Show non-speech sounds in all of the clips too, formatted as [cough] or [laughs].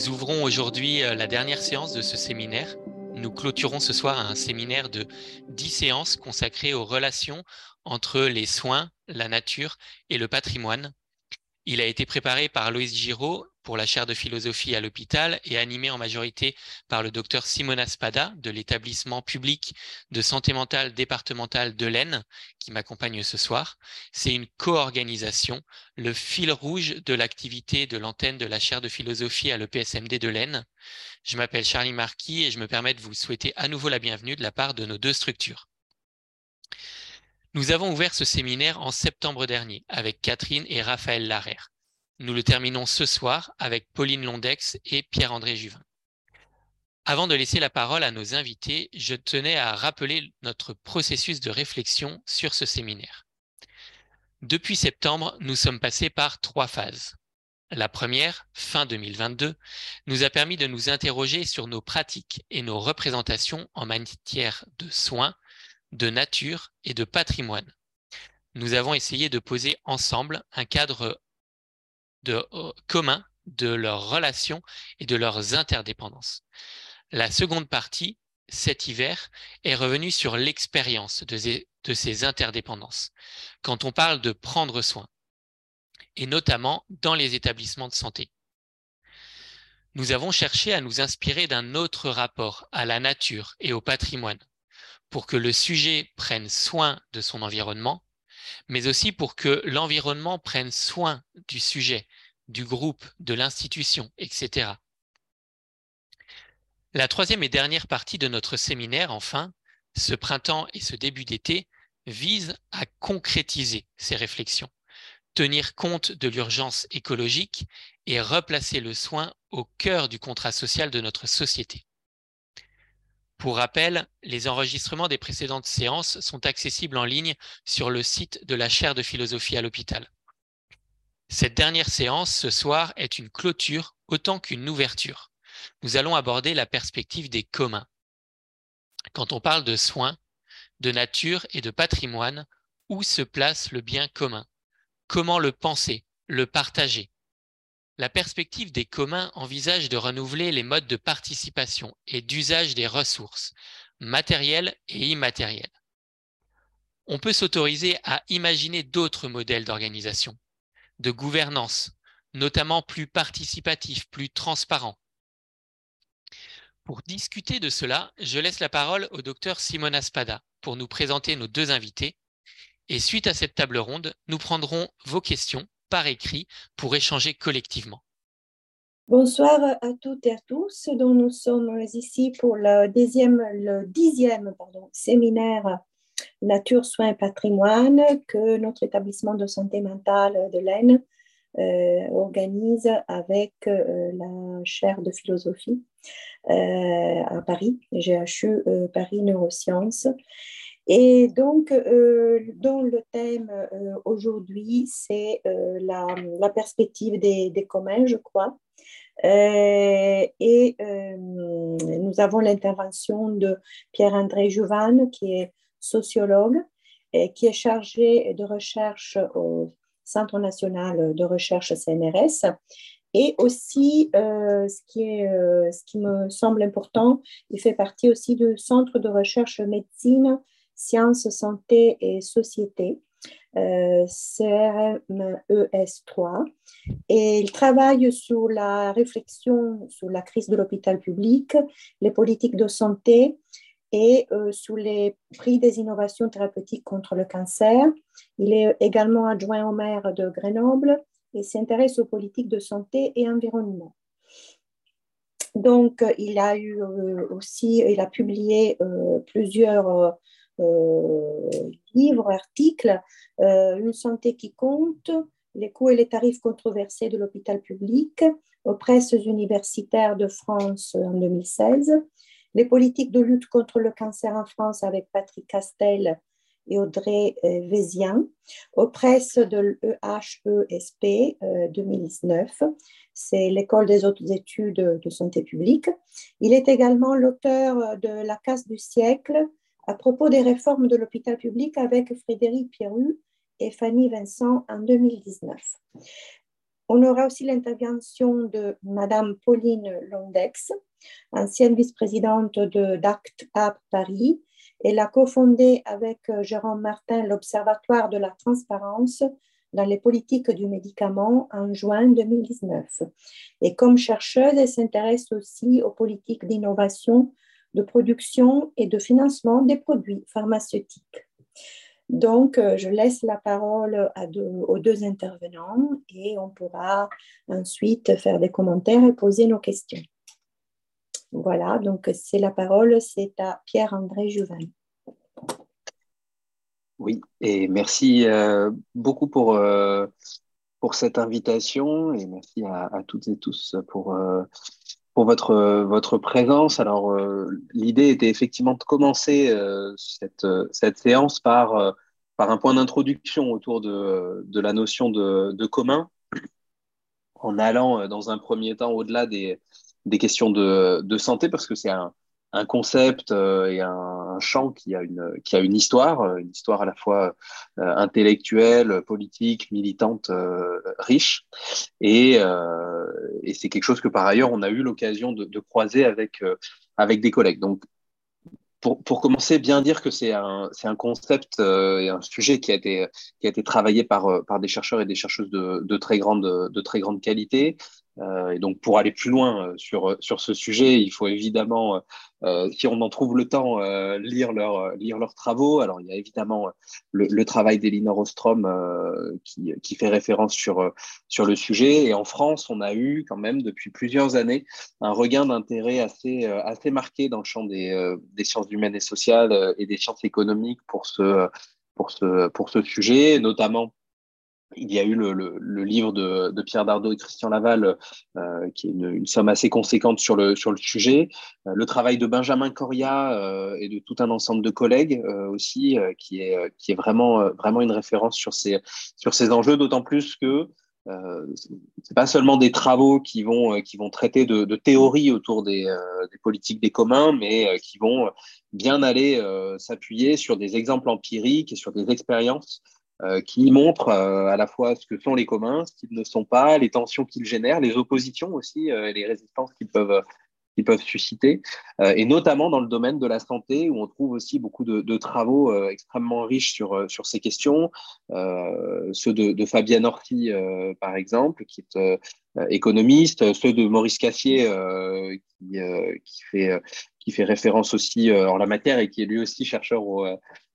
Nous ouvrons aujourd'hui euh, la dernière séance de ce séminaire. Nous clôturons ce soir un séminaire de 10 séances consacrées aux relations entre les soins, la nature et le patrimoine. Il a été préparé par Loïs Giraud pour la chaire de philosophie à l'hôpital et animé en majorité par le docteur Simona Spada de l'établissement public de santé mentale départementale de l'Aisne qui m'accompagne ce soir. C'est une co-organisation, le fil rouge de l'activité de l'antenne de la chaire de philosophie à l'EPSMD de l'Aisne. Je m'appelle Charlie Marquis et je me permets de vous souhaiter à nouveau la bienvenue de la part de nos deux structures. Nous avons ouvert ce séminaire en septembre dernier avec Catherine et Raphaël Larère. Nous le terminons ce soir avec Pauline Londex et Pierre-André Juvin. Avant de laisser la parole à nos invités, je tenais à rappeler notre processus de réflexion sur ce séminaire. Depuis septembre, nous sommes passés par trois phases. La première, fin 2022, nous a permis de nous interroger sur nos pratiques et nos représentations en matière de soins, de nature et de patrimoine. Nous avons essayé de poser ensemble un cadre de, euh, commun de leurs relations et de leurs interdépendances. La seconde partie, cet hiver, est revenue sur l'expérience de, de ces interdépendances, quand on parle de prendre soin, et notamment dans les établissements de santé. Nous avons cherché à nous inspirer d'un autre rapport à la nature et au patrimoine, pour que le sujet prenne soin de son environnement mais aussi pour que l'environnement prenne soin du sujet, du groupe, de l'institution, etc. La troisième et dernière partie de notre séminaire, enfin, ce printemps et ce début d'été, vise à concrétiser ces réflexions, tenir compte de l'urgence écologique et replacer le soin au cœur du contrat social de notre société. Pour rappel, les enregistrements des précédentes séances sont accessibles en ligne sur le site de la chaire de philosophie à l'hôpital. Cette dernière séance ce soir est une clôture autant qu'une ouverture. Nous allons aborder la perspective des communs. Quand on parle de soins, de nature et de patrimoine, où se place le bien commun? Comment le penser, le partager? La perspective des communs envisage de renouveler les modes de participation et d'usage des ressources, matérielles et immatérielles. On peut s'autoriser à imaginer d'autres modèles d'organisation, de gouvernance, notamment plus participatifs, plus transparents. Pour discuter de cela, je laisse la parole au docteur Simona Spada pour nous présenter nos deux invités. Et suite à cette table ronde, nous prendrons vos questions écrit pour échanger collectivement. Bonsoir à toutes et à tous. Nous sommes ici pour le, dixième, séminaire Nature, Soins, Patrimoine que notre établissement de santé mentale de l'Aisne euh, organise avec euh, la chaire de philosophie euh, à Paris, GHU Paris Neurosciences. Et donc, euh, dont le thème euh, aujourd'hui, c'est euh, la, perspective des, des, communs, je crois. et nous avons l'intervention de Pierre-André Jouvin, qui est sociologue et qui est chargé de recherche au Centre national de recherche CNRS. Et aussi, ce, qui est, ce qui me semble important, il fait partie aussi du Centre de recherche médecine Sciences, Santé et Société, euh, CRMES3. Et il travaille sur la réflexion sur la crise de l'hôpital public, les politiques de santé et euh, sur les prix des innovations thérapeutiques contre le cancer. Il est également adjoint au maire de Grenoble et s'intéresse aux politiques de santé et environnement. Donc, il a eu euh, aussi, il a publié plusieurs livres, articles, euh, Une santé qui compte, les coûts et les tarifs controversés de l'hôpital public aux presses universitaires de France en 2016, les politiques de lutte contre le cancer en France avec Patrick Castel et Audrey euh, Vézien, aux presses de l'EHESP 2019. C'est l'école des autres études de santé publique. Il est également l'auteur de La casse du siècle, à propos des réformes de l'hôpital public avec Frédéric Pierru et Fanny Vincent en 2019. On aura aussi l'intervention de Madame Pauline Londex, ancienne vice-présidente de d'ACT Paris. Elle a cofondé avec euh, Jérôme Martin l'Observatoire de la transparence dans les politiques du médicament en juin 2019. Et comme chercheuse, elle s'intéresse aussi aux politiques d'innovation, de production et de financement des produits pharmaceutiques. Donc, euh, je laisse la parole aux deux intervenants et on pourra ensuite faire des commentaires et poser nos questions. Voilà, donc c'est la parole, c'est à Pierre-André Juvin. Oui, et merci euh, beaucoup pour, euh, pour cette invitation et merci à, toutes et tous pour, pour votre, votre présence. Alors, l'idée était effectivement de commencer cette, cette séance par par un point d'introduction autour de, de, la notion de, commun, en allant euh, dans un premier temps au-delà des, des, questions de, de, santé, parce que c'est un, un, concept euh, et un, champ qui a, une, qui a une histoire, euh, une histoire à la fois intellectuelle, politique, militante, riche. Et, c'est quelque chose que par ailleurs, on a eu l'occasion de, de, croiser avec, des collègues. Donc, pour, commencer, bien dire que c'est un, concept euh, et un sujet qui a été, travaillé par, euh, des chercheurs et des chercheuses de, très, grande, qualité, euh, et donc, pour aller plus loin euh, sur, sur ce sujet, il faut évidemment, euh, si on en trouve le temps, lire, leur, lire leurs travaux. Alors, il y a évidemment le, travail d'Elinor Ostrom qui, qui, fait référence sur, sur le sujet. Et en France, on a eu quand même depuis plusieurs années un regain d'intérêt assez, assez marqué dans le champ des, des sciences humaines et sociales et des sciences économiques pour ce, pour ce, pour ce sujet, notamment il y a eu le, le, livre de, de, Pierre Dardot et Christian Laval, euh, qui est une, une, somme assez conséquente sur le, sur le sujet. Euh, le travail de Benjamin Coria euh, et de tout un ensemble de collègues euh, aussi, euh, qui, est, qui est vraiment, vraiment une référence sur ces, sur ces enjeux, d'autant plus que c'est pas seulement des travaux qui vont, qui vont traiter de, de théorie autour des, des, politiques des communs, mais qui vont bien aller s'appuyer sur des exemples empiriques et sur des expériences euh, qui montre euh, à la fois ce que sont les communs, ce qu'ils ne sont pas, les tensions qu'ils génèrent, les oppositions aussi euh, les résistances qu'ils peuvent, qu'ils peuvent susciter, et notamment dans le domaine de la santé, où on trouve aussi beaucoup de, de travaux extrêmement riches sur, sur ces questions, ceux de, de, Fabienne Orti, par exemple, qui est économiste, ceux de Maurice Cassier, qui, qui, fait, qui fait référence aussi en la matière et qui est lui aussi chercheur au,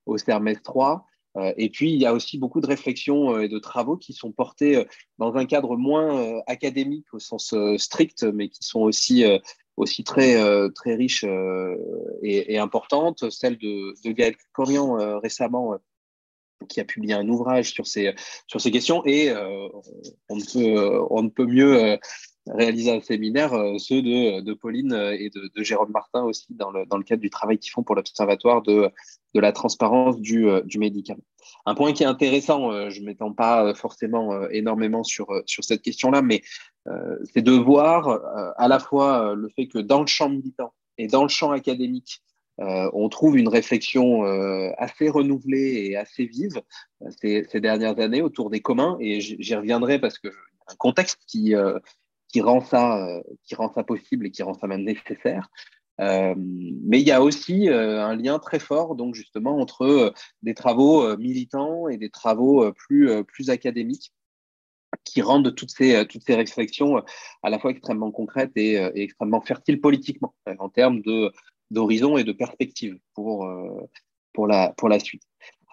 au CERMES 3. Euh, et puis, il y a aussi beaucoup de réflexions euh, et de travaux qui sont portés euh, dans un cadre moins académique au sens strict, mais qui sont aussi, aussi très, très riches et, importantes. Celle de, de Gaël Corian récemment qui a publié un ouvrage sur ces, sur ces questions et on, ne peut, on ne peut mieux réaliser un séminaire, ceux de, de Pauline et de, Jérôme Martin aussi dans le, dans le cadre du travail qu'ils font pour l'Observatoire de, de la transparence du, du médicament. Un point qui est intéressant, euh, je ne m'étends pas euh, forcément énormément sur, sur cette question-là, mais c'est de voir à la fois le fait que dans le champ militant et dans le champ académique, on trouve une réflexion assez renouvelée et assez vive ces, ces, dernières années autour des communs, et j'y reviendrai parce que un contexte qui, qui, rend ça, qui rend ça possible et qui rend ça même nécessaire. Euh, mais il y a aussi euh, un lien très fort, donc justement, entre euh, des travaux militants et des travaux plus, plus académiques qui rendent toutes ces, toutes ces réflexions à la fois extrêmement concrètes et, extrêmement fertiles politiquement en termes d'horizon et de perspective pour, pour, la, pour la suite.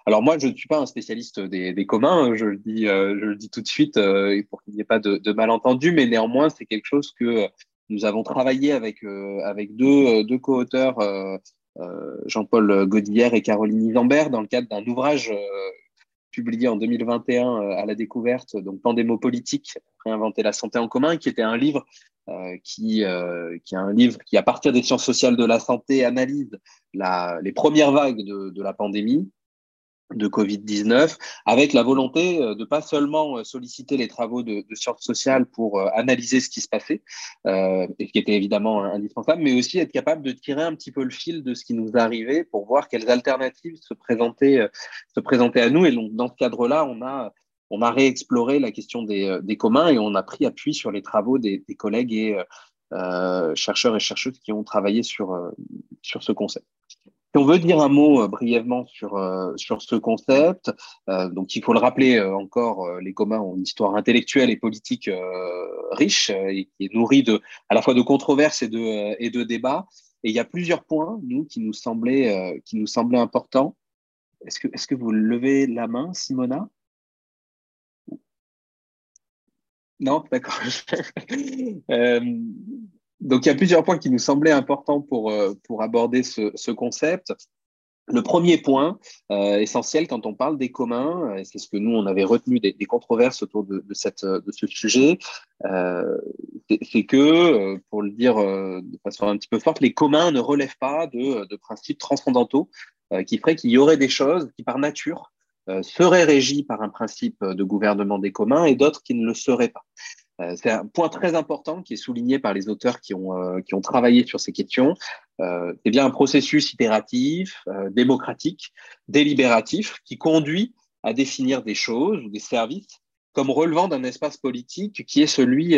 Alors moi, je ne suis pas un spécialiste des, des communs, je le dis, je le dis tout de suite pour qu'il n'y ait pas de, de malentendus, mais néanmoins, c'est quelque chose que nous avons travaillé avec, euh, avec deux, euh, co-auteurs, euh, Jean-Paul Godillère et Caroline Isambert, dans le cadre d'un ouvrage publié en 2021 à la découverte, donc Pandémopolitique, réinventer la santé en commun, qui était un livre qui, un livre qui, à partir des sciences sociales de la santé, analyse les premières vagues de la pandémie, de Covid-19, avec la volonté euh, de pas seulement euh, solliciter les travaux de, de sciences sociales pour euh, analyser ce qui se passait, euh, et qui était évidemment indispensable, mais aussi être capable de tirer un petit peu le fil de ce qui nous arrivait pour voir quelles alternatives se présentaient, se présentaient à nous. Et donc, dans ce cadre-là, on a on a réexploré la question des, communs et on a pris appui sur les travaux des, collègues et chercheurs et chercheuses qui ont travaillé sur ce concept. On veut dire un mot brièvement sur, sur ce concept, donc il faut le rappeler encore, les communs ont une histoire intellectuelle et politique riche et qui est nourrie de, à la fois de controverses et de, et de débats. Et il y a plusieurs points, nous, qui nous semblaient, qui nous semblaient importants. Est-ce que, est que vous levez la main, Simona? Non, d'accord. [laughs] Euh, donc, il y a plusieurs points qui nous semblaient importants pour, euh, pour aborder ce, concept. Le premier point euh, essentiel quand on parle des communs, et c'est ce que nous, on avait retenu des, controverses autour de, cette, de ce sujet, c'est que, pour le dire de façon un petit peu forte, les communs ne relèvent pas de, de principes transcendantaux qui feraient qu'il y aurait des choses qui, par nature, euh, seraient régis par un principe de gouvernement des communs et d'autres qui ne le seraient pas. Euh, c'est un point très important qui est souligné par les auteurs qui ont, euh, qui ont travaillé sur ces questions. c'est bien un processus itératif, démocratique, délibératif, qui conduit à définir des choses ou des services comme relevant d'un espace politique qui est celui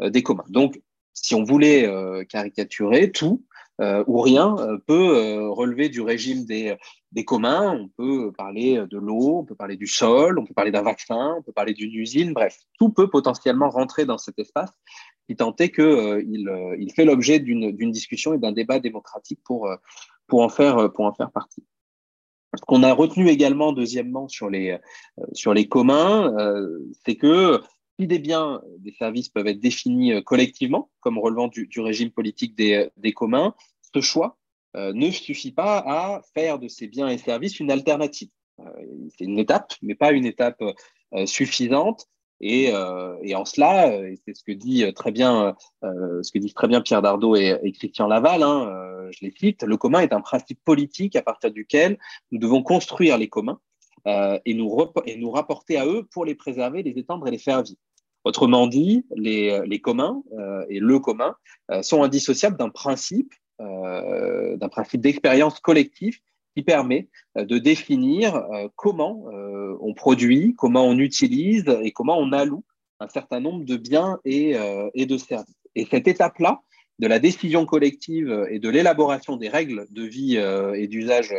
des communs. Donc, si on voulait caricaturer, tout euh, ou rien euh, peut euh, relever du régime des, des, communs. On peut parler de l'eau, on peut parler du sol, on peut parler d'un vaccin, on peut parler d'une usine, bref, tout peut potentiellement rentrer dans cet espace, qui tant est qu'il il fait l'objet d'une discussion et d'un débat démocratique pour, pour, en faire, pour en faire partie. Ce qu'on a retenu également, deuxièmement, sur les, sur les communs, c'est que si des biens, des services peuvent être définis euh, collectivement comme relevant du, régime politique des, communs, ce choix euh, ne suffit pas à faire de ces biens et services une alternative. Euh, c'est une étape, mais pas une étape suffisante. Et, en cela, c'est ce que dit très bien, ce que disent très bien Pierre Dardot et, Christian Laval. Hein, je les cite. Le commun est un principe politique à partir duquel nous devons construire les communs et, nous et nous rapporter à eux pour les préserver, les étendre et les faire vivre. Autrement dit, les, les communs euh, et le commun euh, sont indissociables d'un principe, euh, d'un principe d'expérience collective qui permet de définir comment on produit, comment on utilise et comment on alloue un certain nombre de biens et, et de services. Et cette étape-là, de la décision collective et de l'élaboration des règles de vie et d'usage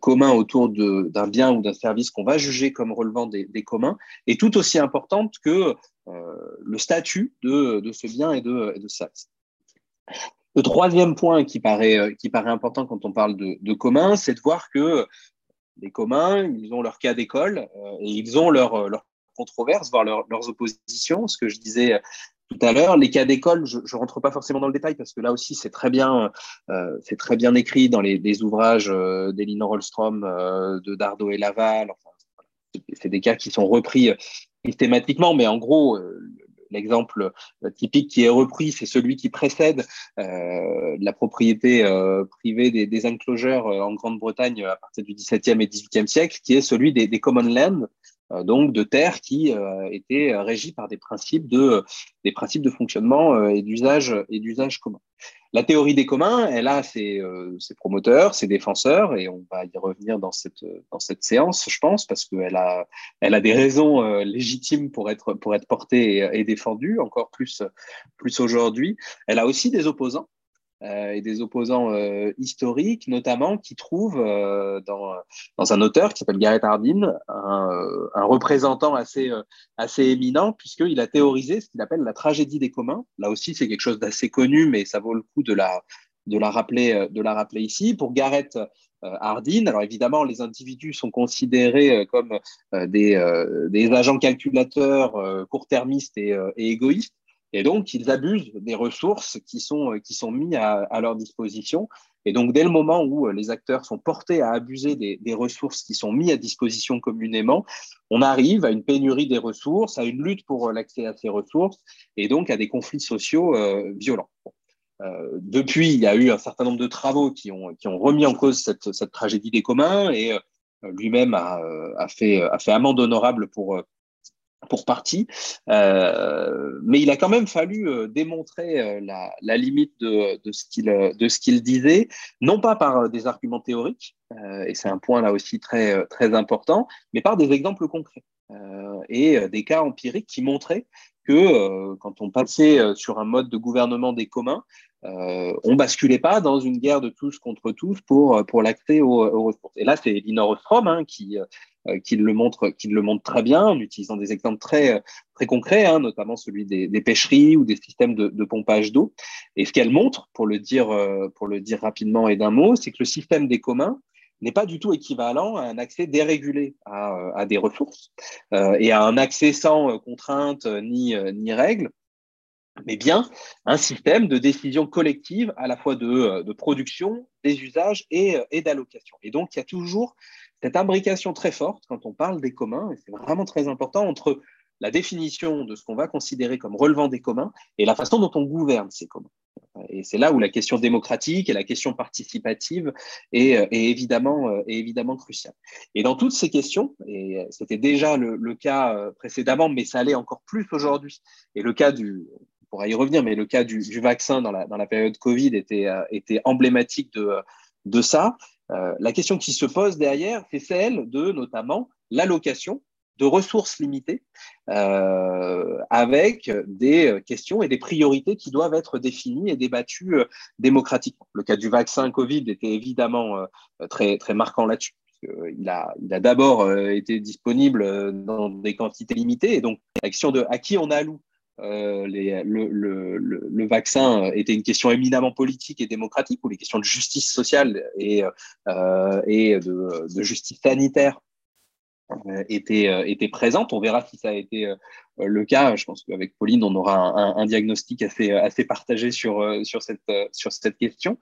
communs autour d'un bien ou d'un service qu'on va juger comme relevant des, communs est tout aussi importante que euh, le statut de, de, ce bien et de, de ça. Le troisième point qui paraît, euh, qui paraît important quand on parle de, de commun, c'est de voir que les communs, ils ont leur cas d'école euh, et ils ont leurs leur controverses, voire leurs oppositions. Ce que je disais tout à l'heure, les cas d'école, je ne rentre pas forcément dans le détail parce que là aussi c'est très bien, euh, très bien écrit dans les, ouvrages euh, d'Elinor Holstrom, de Dardo et Laval. C'est des cas qui sont repris systématiquement, mais en gros, euh, l'exemple typique qui est repris, c'est celui qui précède euh, la propriété euh, privée des, enclosures en Grande-Bretagne à partir du XVIIe et XVIIIe siècle, qui est celui des, des common land, donc de terres qui étaient régies par des principes de, des principes de fonctionnement et d'usage commun. La théorie des communs, elle a euh, ses, promoteurs, ses défenseurs, et on va y revenir dans cette, dans cette séance, je pense, parce qu'elle a, elle a des raisons euh, légitimes pour être, pour être portée et, et défendue, encore plus, plus aujourd'hui. Elle a aussi des opposants, euh, et des opposants euh, historiques, notamment qui trouvent euh, dans, un auteur qui s'appelle Garrett Hardin un, représentant assez, éminent, puisqu'il a théorisé ce qu'il appelle la tragédie des communs. Là aussi, c'est quelque chose d'assez connu, mais ça vaut le coup de la, rappeler, de la rappeler ici. Pour Garrett Hardin, alors évidemment, les individus sont considérés comme des, agents calculateurs court-termistes et égoïstes. Et donc, ils abusent des ressources qui sont, euh, qui sont mises à, leur disposition. Et donc, dès le moment où euh, les acteurs sont portés à abuser des, ressources qui sont mises à disposition communément, on arrive à une pénurie des ressources, à une lutte pour euh, l'accès à ces ressources et donc à des conflits sociaux violents. depuis, il y a eu un certain nombre de travaux qui ont, qui ont remis en cause cette, cette tragédie des communs et lui-même a, a, fait, a fait amende honorable pour, pour partie, euh, mais il a quand même fallu euh, démontrer euh, la, limite de, ce qu'il disait, non pas par des arguments théoriques, et c'est un point là aussi très important, mais par des exemples concrets. et des cas empiriques qui montraient que quand on passait sur un mode de gouvernement des communs, euh, on basculait pas dans une guerre de tous contre tous pour, l'accès aux, ressources. Et là, c'est Linor Ostrom hein, qui, qui, le montre, qui le montre très bien en utilisant des exemples très, très concrets, hein, notamment celui des, pêcheries ou des systèmes de, pompage d'eau. Et ce qu'elle montre, pour le dire, euh, pour le dire rapidement et d'un mot, c'est que le système des communs n'est pas du tout équivalent à un accès dérégulé à, à des ressources euh, et à un accès sans contrainte ni, ni règles mais bien un système de décision collective à la fois de, euh, de production, des usages et, euh, et d'allocation. Et donc, il y a toujours cette imbrication très forte quand on parle des communs, c'est vraiment très important, entre la définition de ce qu'on va considérer comme relevant des communs et la façon dont on gouverne ces communs. Et c'est là où la question démocratique et la question participative est, euh, évidemment, cruciale. Et dans toutes ces questions, et c'était déjà le, cas précédemment, mais ça allait encore plus aujourd'hui, et le cas du, pourra y revenir, mais le cas du, vaccin dans la, période Covid était, euh, emblématique de ça. Euh, la question qui se pose derrière, c'est celle de notamment l'allocation de ressources limitées euh, avec des questions et des priorités qui doivent être définies et débattues démocratiquement. Le cas du vaccin Covid était évidemment très, marquant là-dessus. Il a, il a d'abord été disponible dans des quantités limitées. Et donc, la question de à qui on alloue euh, le, vaccin était une question éminemment politique et démocratique, où les questions de justice sociale et, euh, de, justice sanitaire euh, étaient, euh, présentes. On verra si ça a été euh, le cas. Je pense qu'avec Pauline, on aura un, diagnostic assez, partagé sur, cette, question.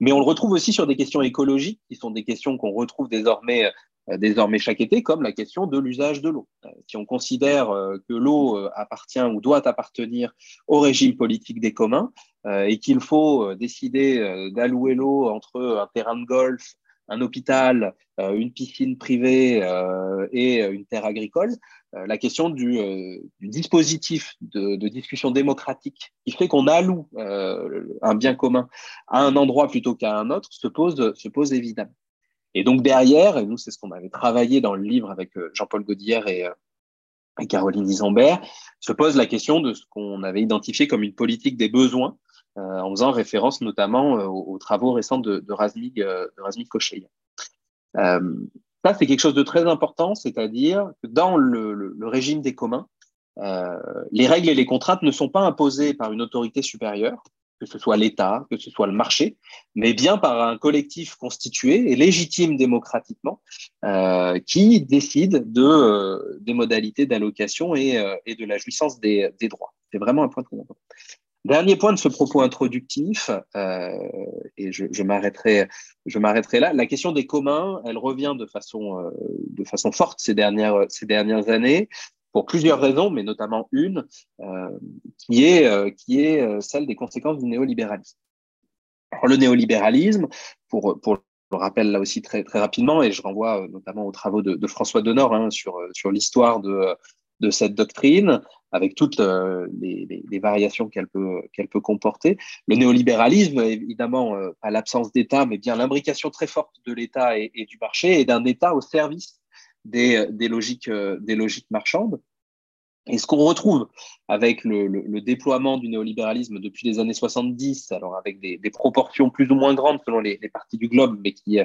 Mais on le retrouve aussi sur des questions écologiques, qui sont des questions qu'on retrouve désormais euh, désormais chaque été, comme la question de l'usage de l'eau. Euh, si on considère euh, que l'eau appartient ou doit appartenir au régime politique des communs et qu'il faut décider d'allouer l'eau entre un terrain de golf, un hôpital, une piscine privée et une terre agricole, la question du, dispositif de, discussion démocratique qui fait qu'on alloue un bien commun à un endroit plutôt qu'à un autre se pose évidemment. Et donc derrière, et nous c'est ce qu'on avait travaillé dans le livre avec euh, Jean-Paul Gaudière et, euh, et Caroline Isambert, se pose la question de ce qu'on avait identifié comme une politique des besoins, euh, en faisant référence notamment aux, travaux récents de, de Razmig, de ça, c'est quelque chose de très important, c'est-à-dire que dans le, régime des communs, les règles et les contraintes ne sont pas imposées par une autorité supérieure, que ce soit l'État, que ce soit le marché, mais bien par un collectif constitué et légitime démocratiquement euh, qui décide de, euh, des modalités d'allocation et, euh, de la jouissance des, droits. C'est vraiment un point très important. Dernier point de ce propos introductif, et je, m'arrêterai, là. La question des communs, elle revient de façon, forte ces dernières années pour plusieurs raisons, mais notamment une euh, qui est, euh, qui est euh, celle des conséquences du néolibéralisme. Alors, le néolibéralisme, pour, pour le rappelle là aussi très, très rapidement, et je renvoie notamment aux travaux de, François Denor hein, sur, sur l'histoire de, de cette doctrine, avec toutes les, variations qu'elle peut, qu'elle peut comporter. Le néolibéralisme, évidemment, pas l'absence d'État, mais bien l'imbrication très forte de l'État et, du marché, et d'un État au service des, des, logiques, euh, des logiques marchandes. Et ce qu'on retrouve avec le, déploiement du néolibéralisme depuis les années 70, alors avec des, proportions plus ou moins grandes selon les, parties du globe, mais qui,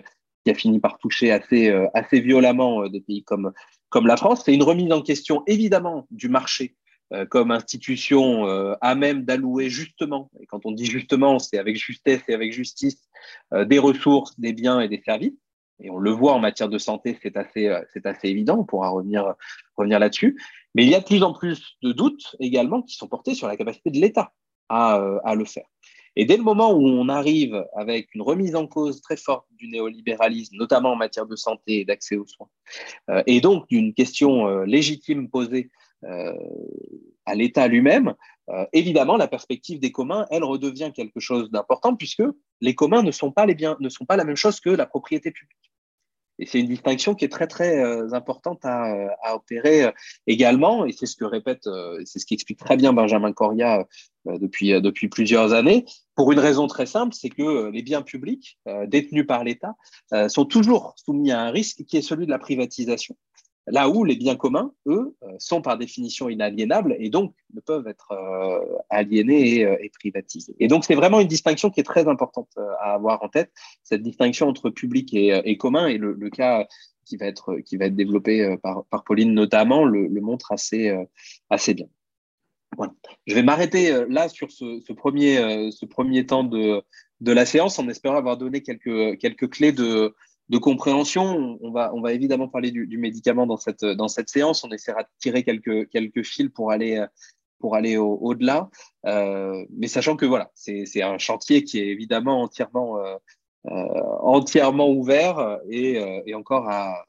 qui, a fini par toucher assez, euh, assez violemment euh, des pays comme, comme la France, c'est une remise en question évidemment du marché euh, comme institution euh, à même d'allouer justement, et quand on dit justement, c'est avec justesse et avec justice, euh, des ressources, des biens et des services et on le voit en matière de santé, c'est assez, euh, évident, on pourra revenir, là-dessus. Mais il y a de plus en plus de doutes également qui sont portés sur la capacité de l'État à, euh, à le faire. Et dès le moment où on arrive avec une remise en cause très forte du néolibéralisme, notamment en matière de santé et d'accès aux soins, euh, et donc d'une question légitime posée à l'État lui-même, évidemment, la perspective des communs, elle redevient quelque chose d'important puisque les communs les biens, ne sont pas la même chose que la propriété publique. Et c'est une distinction qui est très très euh, importante à, à opérer euh, également, et c'est ce que répète, euh, c'est ce qui explique très bien Benjamin Coria euh, depuis depuis plusieurs années, pour une raison très simple, c'est que les biens publics détenus par l'État sont toujours soumis à un risque qui est celui de la privatisation. Là où les biens communs, eux, sont par définition inaliénables et donc ne peuvent être aliénés et, privatisés. Et donc, c'est vraiment une distinction qui est très importante à avoir en tête, cette distinction entre public et, commun. Et le, cas qui va être, qui va être développé par, Pauline notamment le, montre assez, assez bien. Je vais m'arrêter là sur ce, premier, ce premier temps de, de la séance en espérant avoir donné quelques, quelques clés de, de compréhension. On va, évidemment parler du, médicament dans cette, séance. On essaiera de tirer quelques, fils pour aller, au-delà. Euh, mais sachant que voilà, c'est un chantier qui est évidemment entièrement, euh, euh, entièrement ouvert et, encore à,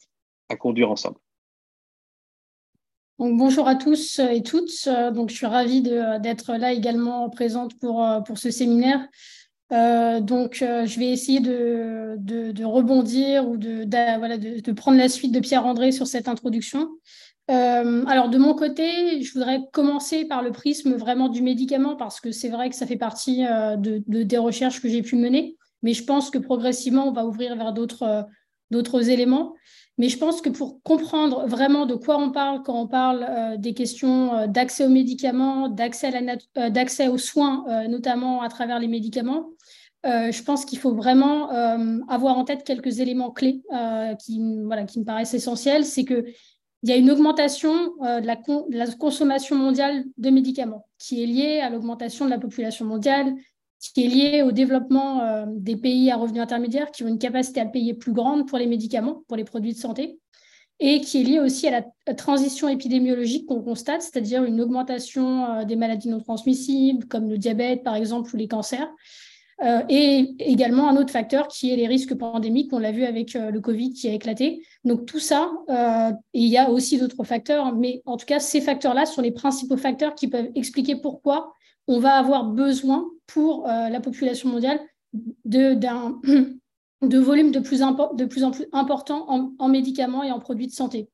conduire ensemble. Bonjour à tous et toutes. Donc, je suis ravie d'être là également présente pour ce séminaire. Euh, donc, euh, je vais essayer de, rebondir ou de, prendre la suite de Pierre-André sur cette introduction. Euh, alors, de mon côté, je voudrais commencer par le prisme vraiment du médicament parce que c'est vrai que ça fait partie de, des recherches que j'ai pu mener, mais je pense que progressivement, on va ouvrir vers d'autres éléments. Mais je pense que pour comprendre vraiment de quoi on parle quand on parle des questions d'accès aux médicaments, d'accès aux soins, notamment à travers les médicaments, euh, je pense qu'il faut vraiment euh, avoir en tête quelques éléments clés euh, qui, voilà, qui me paraissent essentiels. C'est qu'il y a une augmentation de, la, consommation mondiale de médicaments qui est liée à l'augmentation de la population mondiale, qui est liée au développement des pays à revenus intermédiaires qui ont une capacité à payer plus grande pour les médicaments, pour les produits de santé, et qui est liée aussi à la transition épidémiologique qu'on constate, c'est-à-dire une augmentation des maladies non transmissibles comme le diabète par exemple ou les cancers. Euh, et également un autre facteur qui est les risques pandémiques, on l'a vu avec euh, le Covid qui a éclaté. Donc tout ça, euh, il y a aussi d'autres facteurs, mais en tout cas, ces facteurs-là sont les principaux facteurs qui peuvent expliquer pourquoi on va avoir besoin pour la population mondiale de, [clears throat] volumes de plus, en plus importants en, en médicaments et en produits de santé.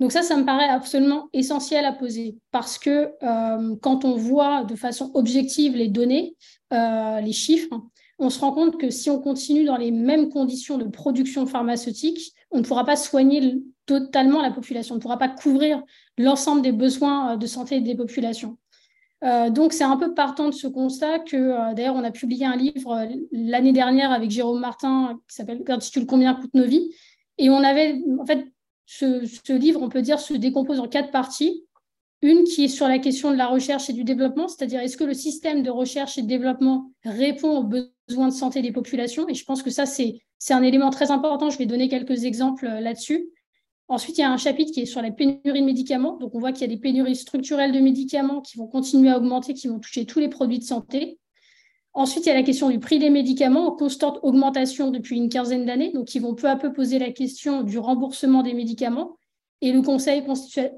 Donc ça, ça me paraît absolument essentiel à poser parce que euh, quand on voit de façon objective les données, euh, les chiffres, on se rend compte que si on continue dans les mêmes conditions de production pharmaceutique, on ne pourra pas soigner totalement la population, on ne pourra pas couvrir l'ensemble des besoins euh, de santé des populations. Donc, c'est un peu partant de ce constat que, d'ailleurs, on a publié un livre l'année dernière avec Jérôme Martin qui s'appelle Intitule Combien coûte nos vies? Et on avait, en fait, ce, livre, on peut dire, se décompose en quatre parties. Une qui est sur la question de la recherche et du développement, c'est-à-dire est-ce que le système de recherche et de développement répond aux besoins de santé des populations? Et je pense que ça, c'est un élément très important. Je vais donner quelques exemples euh, là-dessus. Ensuite, il y a un chapitre qui est sur la pénurie de médicaments. Donc, on voit qu'il y a des pénuries structurelles de médicaments qui vont continuer à augmenter, qui vont toucher tous les produits de santé. Ensuite, il y a la question du prix des médicaments en constante augmentation depuis une quinzaine d'années, donc ils vont peu à peu poser la question du remboursement des médicaments. Et le Conseil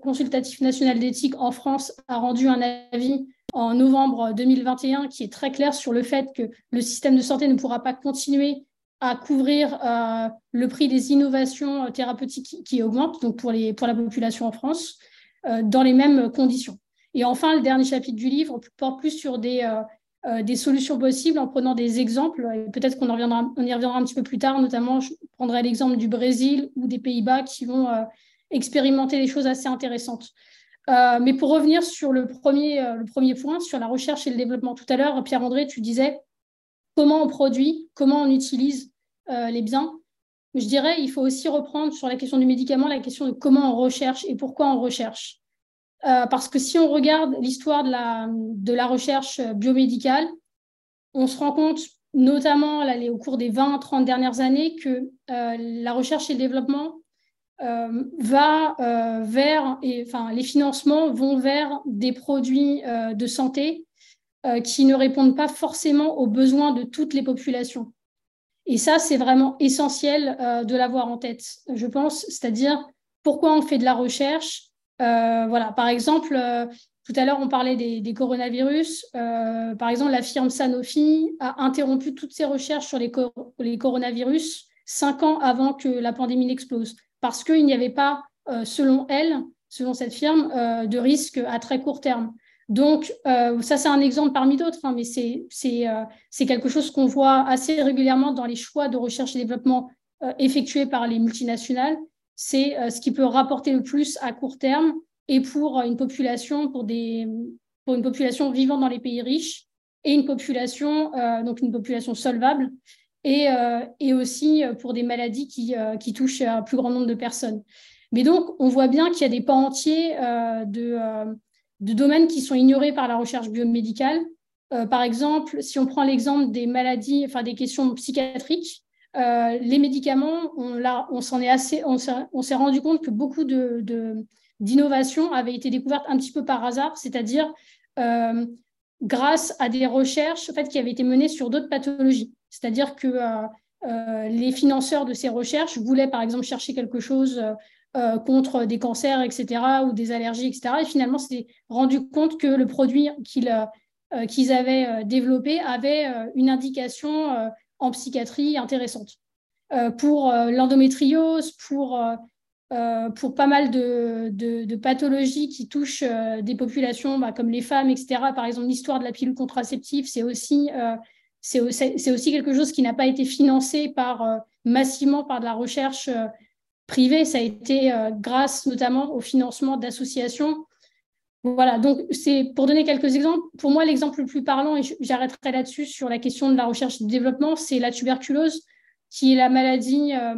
consultatif national d'éthique en France a rendu un avis en novembre 2021 qui est très clair sur le fait que le système de santé ne pourra pas continuer à couvrir euh, le prix des innovations thérapeutiques qui, augmentent, donc pour, les, pour la population en France, euh, dans les mêmes conditions. Et enfin, le dernier chapitre du livre porte plus sur des, euh, euh, des solutions possibles en prenant des exemples. Peut-être qu'on y reviendra un petit peu plus tard, notamment je prendrai l'exemple du Brésil ou des Pays-Bas qui vont euh, expérimenter des choses assez intéressantes. Euh, mais pour revenir sur le premier, le premier point, sur la recherche et le développement, tout à l'heure, Pierre-André, tu disais comment on produit, comment on utilise les biens. Je dirais il faut aussi reprendre sur la question du médicament la question de comment on recherche et pourquoi on recherche. Euh, parce que si on regarde l'histoire de la, recherche biomédicale, on se rend compte, notamment au cours des 20-30 dernières années, que euh, la recherche et le développement euh, va vers, et, enfin, les financements vont vers des produits de santé qui ne répondent pas forcément aux besoins de toutes les populations. Et ça, c'est vraiment essentiel de l'avoir en tête, je pense, c'est-à-dire pourquoi on fait de la recherche euh, voilà, par exemple, euh, tout à l'heure, on parlait des, coronavirus. Euh, par exemple, la firme Sanofi a interrompu toutes ses recherches sur les, coronavirus cinq ans avant que la pandémie n'explose, parce qu'il n'y avait pas, selon elle, selon cette firme, de risque à très court terme. Donc, ça, c'est un exemple parmi d'autres, hein, mais c'est quelque chose qu'on voit assez régulièrement dans les choix de recherche et développement effectués par les multinationales c'est ce qui peut rapporter le plus à court terme et pour une population, pour, des, pour une population vivant dans les pays riches et une population, donc une population solvable et, et aussi pour des maladies qui, qui touchent un plus grand nombre de personnes. Mais donc, on voit bien qu'il y a des pans entiers de, de domaines qui sont ignorés par la recherche biomédicale. Euh, par exemple, si on prend l'exemple des maladies, enfin des questions psychiatriques, euh, les médicaments, on, s'en est assez, s'est rendu compte que beaucoup d'innovations avaient été découvertes un petit peu par hasard, c'est-à-dire euh, grâce à des recherches en qui avaient été menées sur d'autres pathologies. C'est-à-dire que les financeurs de ces recherches voulaient, par exemple, chercher quelque chose euh, contre des cancers, etc., ou des allergies, etc. Et finalement, s'est rendu compte que le produit qu'ils euh, qu'ils avaient développé avait une indication en psychiatrie intéressante. pour l'endométriose, pour, pas mal de, de, pathologies qui touchent des populations bah, comme les femmes, etc. Par exemple, l'histoire de la pilule contraceptive, c'est aussi, c'est aussi quelque chose qui n'a pas été financé par, massivement par de la recherche privé, ça a été euh, grâce notamment au financement d'associations. Voilà, donc c'est pour donner quelques exemples. Pour moi, l'exemple le plus parlant, et j'arrêterai là-dessus sur la question de la recherche et du développement, c'est la tuberculose, qui est la maladie euh,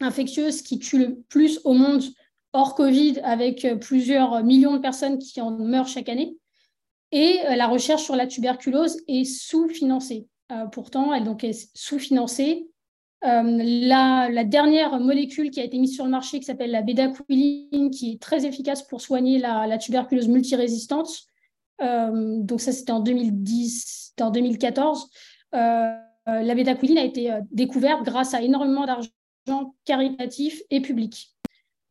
infectieuse qui tue le plus au monde hors Covid, avec euh, plusieurs millions de personnes qui en meurent chaque année. Et la recherche sur la tuberculose est sous-financée. pourtant, elle donc est sous-financée euh, la, dernière molécule qui a été mise sur le marché, qui s'appelle la bédaquiline, qui est très efficace pour soigner la, tuberculose multirésistante. Euh, donc ça, c'était en 2010, en 2014. Euh, la bédaquiline a été découverte grâce à énormément d'argent caritatif et public.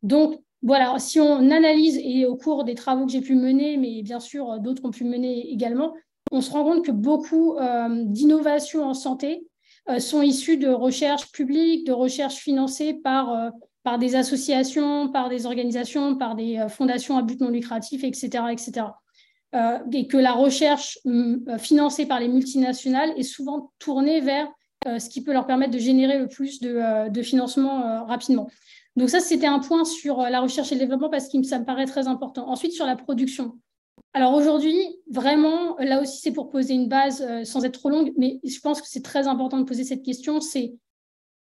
Donc voilà, si on analyse, et au cours des travaux que j'ai pu mener, mais bien sûr d'autres ont pu mener également, on se rend compte que beaucoup d'innovations en santé sont issus de recherches publiques, de recherches financées par, euh, par des associations, par des organisations, par des euh, fondations à but non lucratif, etc. etc. et que la recherche mm, financée par les multinationales est souvent tournée vers ce qui peut leur permettre de générer le plus de, de financement rapidement. Donc ça, c'était un point sur la recherche et le développement parce que ça me paraît très important. Ensuite, sur la production. Alors aujourd'hui, vraiment, là aussi, c'est pour poser une base euh, sans être trop longue, mais je pense que c'est très important de poser cette question. C'est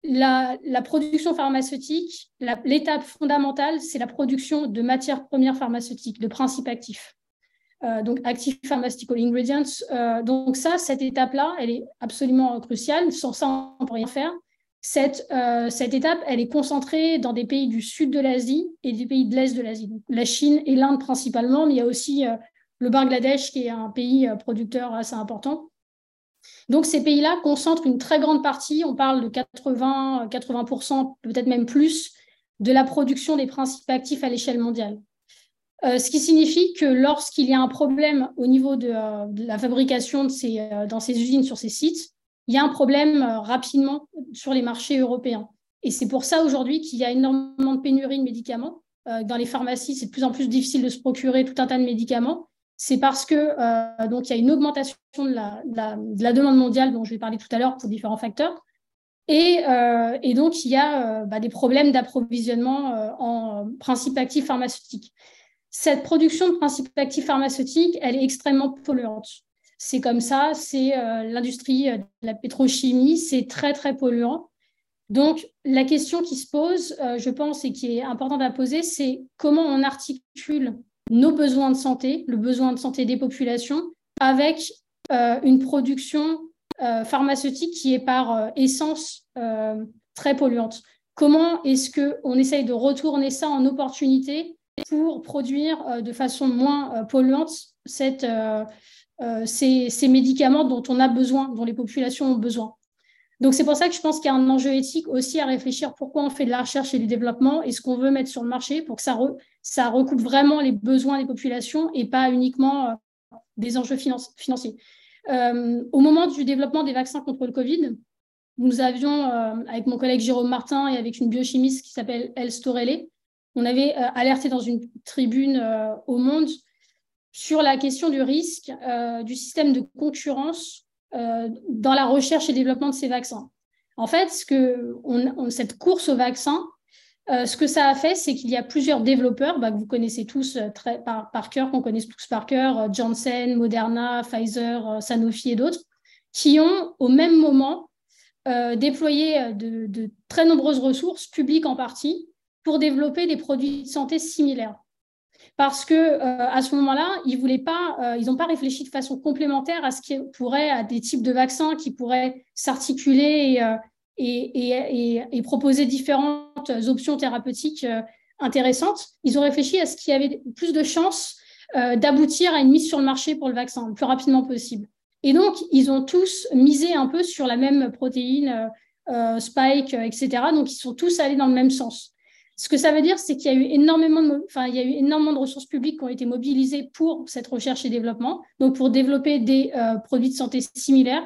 la, production pharmaceutique, l'étape fondamentale, c'est la production de matières premières pharmaceutiques, de principes actifs. Euh, donc, active pharmaceutical ingredients. Euh, donc ça, cette étape-là, elle est absolument cruciale. Sans ça, on ne peut rien faire. Cette, cette, étape, elle est concentrée dans des pays du sud de l'Asie et des pays de l'Est de l'Asie. La Chine et l'Inde principalement, mais il y a aussi le Bangladesh, qui est un pays euh, producteur assez important. Donc ces pays-là concentrent une très grande partie, on parle de 80, 80%, peut-être même plus, de la production des principes actifs à l'échelle mondiale. Euh, ce qui signifie que lorsqu'il y a un problème au niveau de, euh, la fabrication dans ces usines, sur ces sites, il y a un problème rapidement sur les marchés européens. Et c'est pour ça aujourd'hui qu'il y a énormément de pénurie de médicaments. dans les pharmacies, c'est de plus en plus difficile de se procurer tout un tas de médicaments c'est parce que euh, donc il y a une augmentation de la, demande mondiale dont je vais parler tout à l'heure pour différents facteurs. Et, euh, donc, il y a euh, bah, des problèmes d'approvisionnement en principes actifs pharmaceutiques. Cette production de principes actifs pharmaceutiques, elle est extrêmement polluante. C'est comme ça, c'est l'industrie de la pétrochimie, c'est très, très polluant. Donc, la question qui se pose, je pense, et qui est importante à poser, c'est comment on articule nos besoins de santé, le besoin de santé des populations, avec euh, une production euh, pharmaceutique qui est par euh, essence très polluante. Comment est-ce qu'on essaye de retourner ça en opportunité pour produire de façon moins polluante ces médicaments dont on a besoin, dont les populations ont besoin? Donc, c'est pour ça que je pense qu'il y a un enjeu éthique aussi à réfléchir pourquoi on fait de la recherche et du développement et ce qu'on veut mettre sur le marché pour que ça, recoupe vraiment les besoins des populations et pas uniquement euh, des enjeux financiers. Euh, au moment du développement des vaccins contre le Covid, nous avions, euh, avec mon collègue Jérôme Martin et avec une biochimiste qui s'appelle El Storelle, on avait alerté dans une tribune au Monde sur la question du risque du système de concurrence dans la recherche et développement de ces vaccins. En fait, cette course aux vaccins, ce que ça a fait, c'est qu'il y a plusieurs développeurs bah, que vous connaissez tous très, par, cœur, qu'on connaît tous par cœur, Janssen, Moderna, Pfizer, Sanofi et d'autres, qui ont au même moment déployé de, très nombreuses ressources, publiques en partie, pour développer des produits de santé similaires parce que euh, à ce moment-là, ils voulaient pas, euh, ils n'ont pas réfléchi de façon complémentaire à ce qui pourrait, à des types de vaccins qui pourraient s'articuler et, euh, proposer différentes options thérapeutiques intéressantes. Ils ont réfléchi à ce qui avait plus de chances d'aboutir à une mise sur le marché pour le vaccin le plus rapidement possible. Et donc, ils ont tous misé un peu sur la même protéine, spike, etc. Donc, ils sont tous allés dans le même sens. Ce que ça veut dire, c'est qu'il y a eu énormément de, ressources publiques qui ont été mobilisées pour cette recherche et développement, donc pour développer des euh, produits de santé similaires.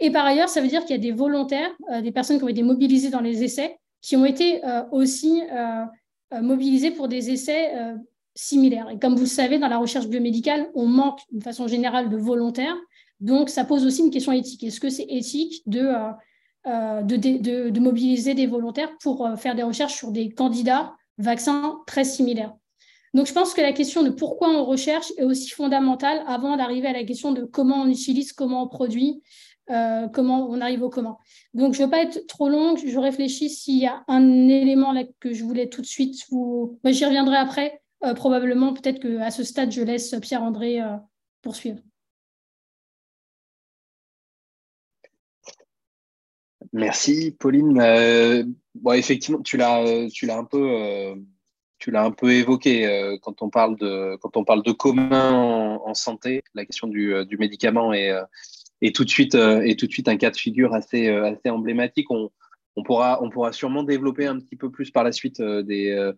Et par ailleurs, ça veut dire qu'il y a des volontaires, euh, des personnes qui ont été mobilisées dans les essais, qui ont été euh, aussi mobilisées pour des essais similaires. Et comme vous le savez, dans la recherche biomédicale, on manque de façon générale de volontaires. Donc, ça pose aussi une question éthique. Est-ce que c'est éthique de euh, de, mobiliser des volontaires pour euh, faire des recherches sur des candidats vaccins très similaires. Donc, je pense que la question de pourquoi on recherche est aussi fondamentale avant d'arriver à la question de comment on utilise, comment on produit, euh, comment on arrive au comment. Donc, je ne veux pas être trop longue. Je réfléchis s'il y a un élément que je voulais tout de suite vous. J'y reviendrai après. probablement, peut-être qu'à ce stade, je laisse Pierre-André poursuivre. Merci, Pauline. Euh, bon, effectivement, tu l'as, tu l'as un peu, euh, tu l'as un peu évoqué euh, quand on parle de, quand on parle de commun en, santé. La question du, médicament est, tout de suite, un cas de figure assez, emblématique. On, pourra, on pourra sûrement développer un petit peu plus par la suite des,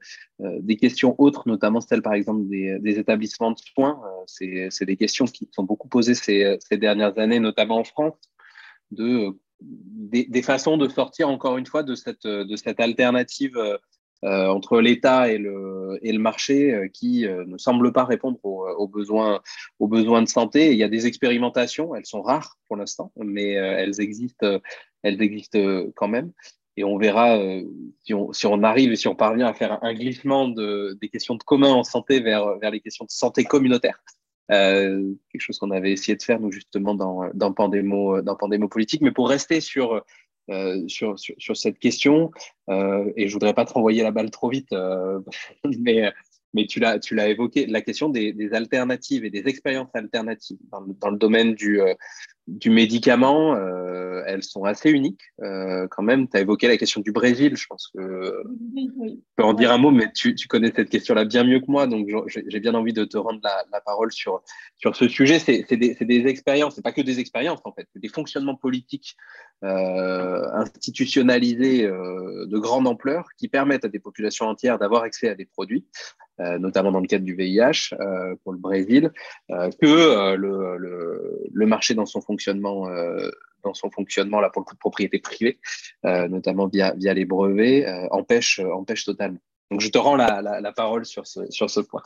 questions autres, notamment celles par exemple des, établissements de soins. c'est, c'est des questions qui sont beaucoup posées ces, ces dernières années, notamment en France, de des, façons de sortir encore une fois de cette, de cette alternative euh, entre l'État et le, et le marché euh, qui euh, ne semble pas répondre aux, besoins, aux besoins de santé. il y a des expérimentations, elles sont rares pour l'instant, mais elles existent, elles existent quand même. Et on verra si, on, si, on, arrive si on parvient à faire un glissement de, des questions de commun en santé vers, vers les questions de santé communautaire. Euh, quelque chose qu'on avait essayé de faire, nous, justement, dans, dans, Pandémo, dans Pandémo Politique. Mais pour rester sur, euh, sur, sur, cette question, euh, et je voudrais pas te renvoyer la balle trop vite, [laughs] mais, mais tu l'as, tu l'as évoqué, la question des, des, alternatives et des expériences alternatives dans, dans le domaine du, du médicament, euh, elles sont assez uniques euh, quand même. Tu as évoqué la question du Brésil, je pense que oui. tu peux en dire un mot, mais tu, tu connais cette question-là bien mieux que moi, donc j'ai bien envie de te rendre la, la parole sur, sur ce sujet. C'est des, des, expériences, c'est pas que des expériences en fait, c'est des fonctionnements politiques euh, institutionnalisés de grande ampleur qui permettent à des populations entières d'avoir accès à des produits, notamment dans le cadre du VIH pour le Brésil, que le, le, le marché dans son fonctionnement, euh, dans son fonctionnement là pour le coup de propriété privée, euh, notamment via, via les brevets, euh, empêche, empêche totalement. Donc je te rends la, la, parole sur ce, sur ce point.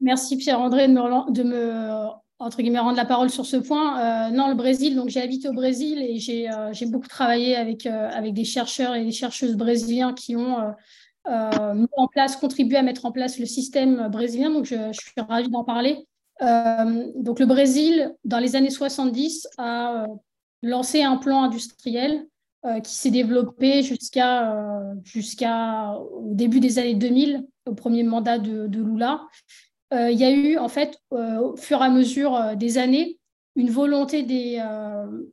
Merci Pierre-André de me, de me entre guillemets, rendre la parole sur ce point. non, le Brésil, donc j'ai habité au Brésil et j'ai beaucoup travaillé avec, avec des chercheurs et des chercheuses brésiliens qui ont mis en place, contribué à mettre en place le système brésilien. Donc je, je suis ravie d'en parler. Euh, donc le Brésil, dans les années 70, a euh, lancé un plan industriel euh, qui s'est développé jusqu'à jusqu'au début des années 2000, au premier mandat de, Lula. il y a eu, en fait, au fur et à mesure des années, une volonté, des,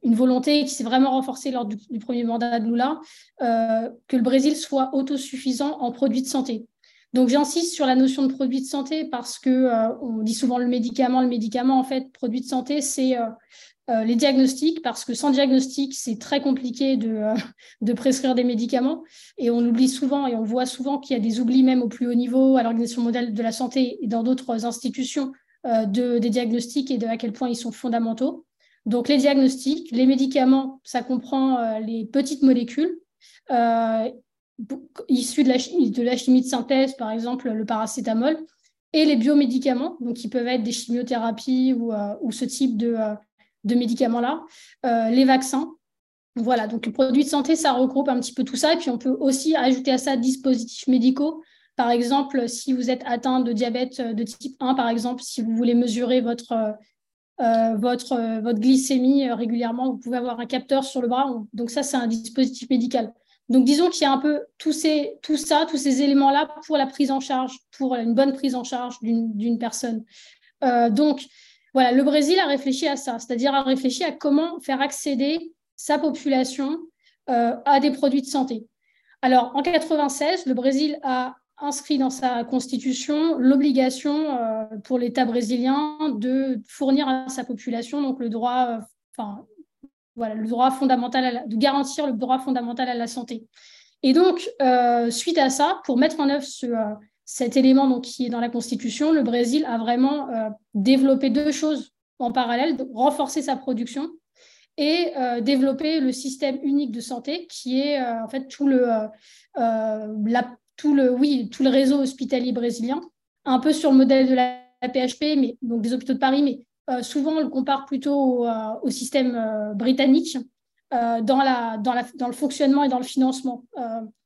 qui s'est vraiment renforcée lors du, premier mandat de Lula, que le Brésil soit autosuffisant en produits de santé. Donc j'insiste sur la notion de produit de santé parce que euh, on dit souvent le médicament, le médicament en fait produit de santé c'est euh, euh, les diagnostics parce que sans diagnostic c'est très compliqué de, prescrire des médicaments et on oublie souvent et on voit souvent qu'il y a des oublis même au plus haut niveau à l'organisation mondiale de la santé et dans d'autres institutions de, des diagnostics et de à quel point ils sont fondamentaux. Donc les diagnostics, les médicaments, ça comprend les petites molécules issus de la, chimie, de synthèse, par exemple le paracétamol, et les biomédicaments, qui peuvent être des chimiothérapies ou, euh, ce type de, euh, médicaments-là, euh, les vaccins, Voilà, donc le produit de santé, ça regroupe un petit peu tout ça. Et puis on peut aussi ajouter à ça dispositifs médicaux. Par exemple, si vous êtes atteint de diabète de type 1, par exemple, si vous voulez mesurer votre glycémie régulièrement, vous pouvez avoir un capteur sur le bras. Donc ça, c'est un dispositif médical. Donc, disons qu'il y a un peu tout ça, tous ces éléments-là pour la prise en charge, pour une bonne prise en charge d'une personne. Euh, donc, voilà, le Brésil a réfléchi à ça, c'est-à-dire a réfléchi à comment faire accéder sa population euh, à des produits de santé. Alors, en 96, le Brésil a inscrit dans sa constitution l'obligation euh, pour l'État brésilien de fournir à sa population donc le droit, voilà, le droit fondamental, de garantir le droit fondamental à la santé. Et donc, euh, suite à ça, pour mettre en œuvre ce, euh, cet élément donc, qui est dans la Constitution, le Brésil a vraiment euh, développé deux choses en parallèle, renforcer sa production et développer le système unique de santé qui est en fait tout le, la, tout, le, oui, tout le réseau hospitalier brésilien, un peu sur le modèle de la PHP, mais, donc des hôpitaux de Paris, mais souvent, on le compare plutôt au, euh, système euh, britannique dans, le fonctionnement et dans le financement.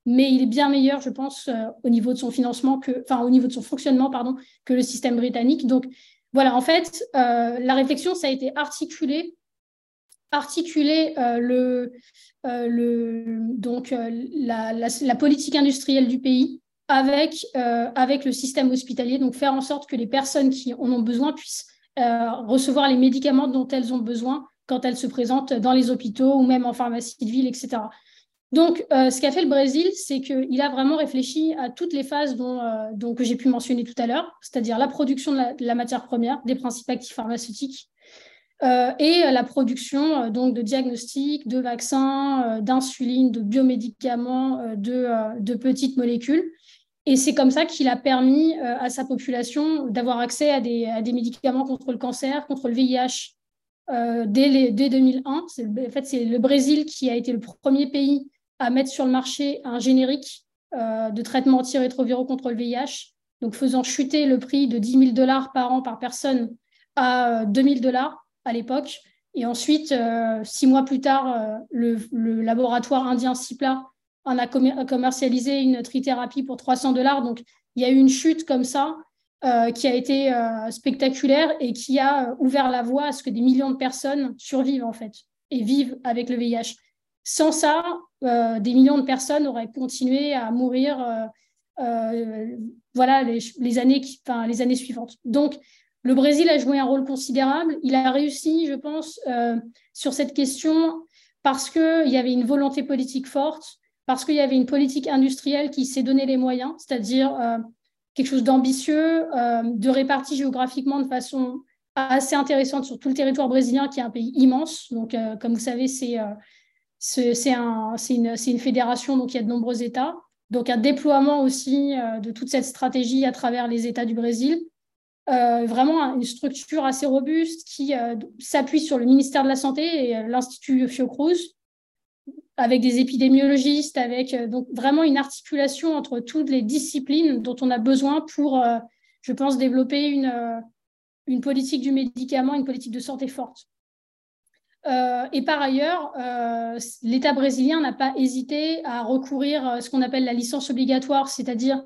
mais il est bien meilleur, je pense, au niveau de son financement au niveau de son fonctionnement, pardon, que le système britannique. Donc, voilà, en fait, la réflexion, ça a été articulé articuler le, donc, la, la, politique industrielle du pays avec, avec le système hospitalier, donc faire en sorte que les personnes qui en ont besoin puissent euh, recevoir les médicaments dont elles ont besoin quand elles se présentent dans les hôpitaux ou même en pharmacie de ville, etc. Donc, euh, ce qu'a fait le Brésil, c'est qu'il a vraiment réfléchi à toutes les phases dont, euh, que j'ai pu mentionner tout à l'heure, c'est-à-dire la production de la, matière première, des principes actifs pharmaceutiques, et la production donc de diagnostics, de vaccins, d'insuline, de biomédicaments, de, petites molécules. Et c'est comme ça qu'il a permis euh, à sa population d'avoir accès à des, médicaments contre le cancer, contre le VIH euh, dès, 2001. En fait, c'est le Brésil qui a été le premier pays à mettre sur le marché un générique euh, de traitement antirétroviraux contre le VIH, donc faisant chuter le prix de 10 000 dollars par an par personne à 2 000 dollars à l'époque. Et ensuite, six mois plus tard, le, le laboratoire indien CIPLA on a commercialisé une trithérapie pour 300 dollars. Donc, il y a eu une chute comme ça euh, qui a été euh, spectaculaire et qui a euh, ouvert la voie à ce que des millions de personnes survivent en fait et vivent avec le VIH. Sans ça, des millions de personnes auraient continué à mourir voilà, les, années qui, les années suivantes. Donc, le Brésil a joué un rôle considérable. Il a réussi, je pense, sur cette question parce qu'il y avait une volonté politique forte, parce qu'il y avait une politique industrielle qui s'est donné les moyens, c'est-à-dire euh, quelque chose d'ambitieux, euh, de réparti géographiquement de façon assez intéressante sur tout le territoire brésilien, qui est un pays immense. Donc, euh, comme vous savez, c'est c'est un, une, une, fédération, donc il y a de nombreux États. Donc, un déploiement aussi de toute cette stratégie à travers les États du Brésil. vraiment une structure assez robuste qui s'appuie sur le ministère de la Santé et l'Institut Fiocruz, avec des épidémiologistes, avec euh, donc vraiment une articulation entre toutes les disciplines dont on a besoin pour, euh, je pense, développer une, euh, une politique du médicament, une politique de santé forte. et par ailleurs, l'État brésilien n'a pas hésité à recourir à ce qu'on appelle la licence obligatoire, c'est-à-dire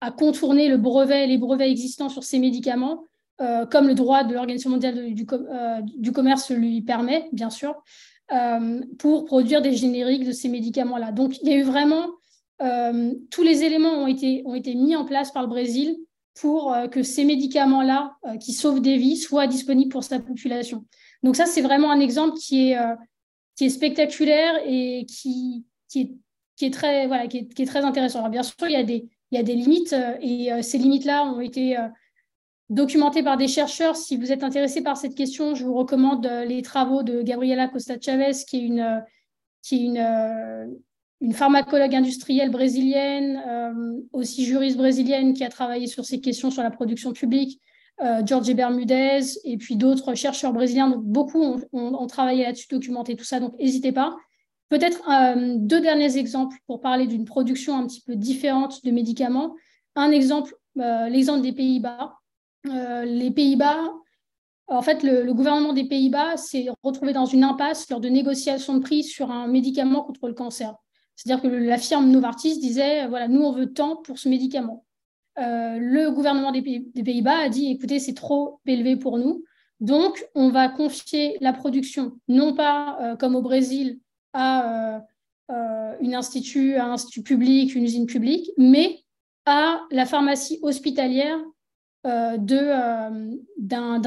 à contourner le brevet, les brevets existants sur ces médicaments, comme le droit de l'Organisation mondiale du, commerce lui permet, bien sûr, pour produire des génériques de ces médicaments-là. Donc, il y a eu vraiment, euh, tous les éléments ont été, ont été mis en place par le Brésil pour euh, que ces médicaments-là, qui sauvent des vies, soient disponibles pour sa population. Donc ça, c'est vraiment un exemple qui est, qui est spectaculaire et qui, qui, est, qui, est, très, voilà, qui est très intéressant. Alors, bien sûr, il y a des, il y a des limites et ces limites-là ont été documenté par des chercheurs. Si vous êtes intéressé par cette question, je vous recommande euh, les travaux de Gabriela Costa Chavez, qui est une, euh, euh, une pharmacologue industrielle brésilienne, aussi juriste brésilienne, qui a travaillé sur ces questions sur la production publique. George Bermudez et puis d'autres chercheurs brésiliens. Beaucoup ont, travaillé là-dessus, documenté tout ça. Donc, n'hésitez pas. Peut-être deux derniers exemples pour parler d'une production un petit peu différente de médicaments. Un exemple, l'exemple des Pays-Bas. Euh, les Pays-Bas en fait, le, gouvernement des Pays-Bas s'est retrouvé dans une impasse lors de négociations de prix sur un médicament contre le cancer. C'est-à-dire que la firme Novartis disait, voilà, nous, on veut tant pour ce médicament. Euh, le gouvernement des, Pays-Bas a dit, écoutez, c'est trop élevé pour nous. Donc, on va confier la production, non pas euh, comme au Brésil, à, euh, une institut, un institut public, une usine publique, mais à la pharmacie hospitalière d'un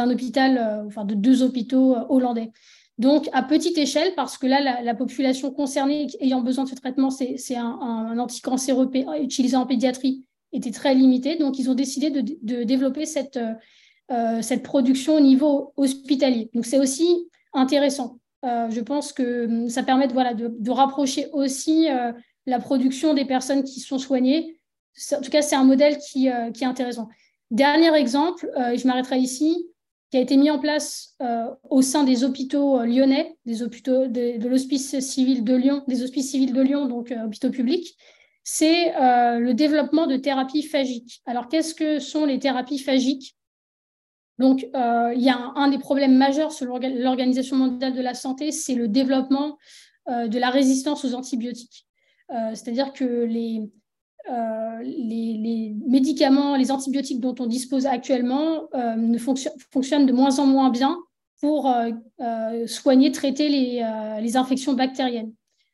hôpital, enfin de deux hôpitaux hollandais. Donc, à petite échelle, parce que là, la, population concernée ayant besoin de ce traitement, c'est un, un, anticancéreux utilisé en pédiatrie, était très limitée. Donc, ils ont décidé de, développer cette, euh, cette production au niveau hospitalier. Donc, c'est aussi intéressant. Euh, je pense que hum, ça permet de, voilà, de, rapprocher aussi euh, la production des personnes qui sont soignées. En tout cas, c'est un modèle qui, qui, est intéressant. Dernier exemple, je m'arrêterai ici qui a été mis en place euh, au sein des hôpitaux euh, lyonnais, des hôpitaux de, l'hospice civil de Lyon, des hospices civils de Lyon, donc euh, hôpitaux publics, c'est le développement de thérapies phagiques. Alors, qu'est-ce que sont les thérapies phagiques? Donc, il y a un, un, des problèmes majeurs sur l'Organisation mondiale de la santé, c'est le développement de la résistance aux antibiotiques. C'est-à-dire que les, euh, les, médicaments, les antibiotiques dont on dispose actuellement euh, ne fonctionnent de moins en moins bien pour euh, soigner, traiter les, infections bactériennes.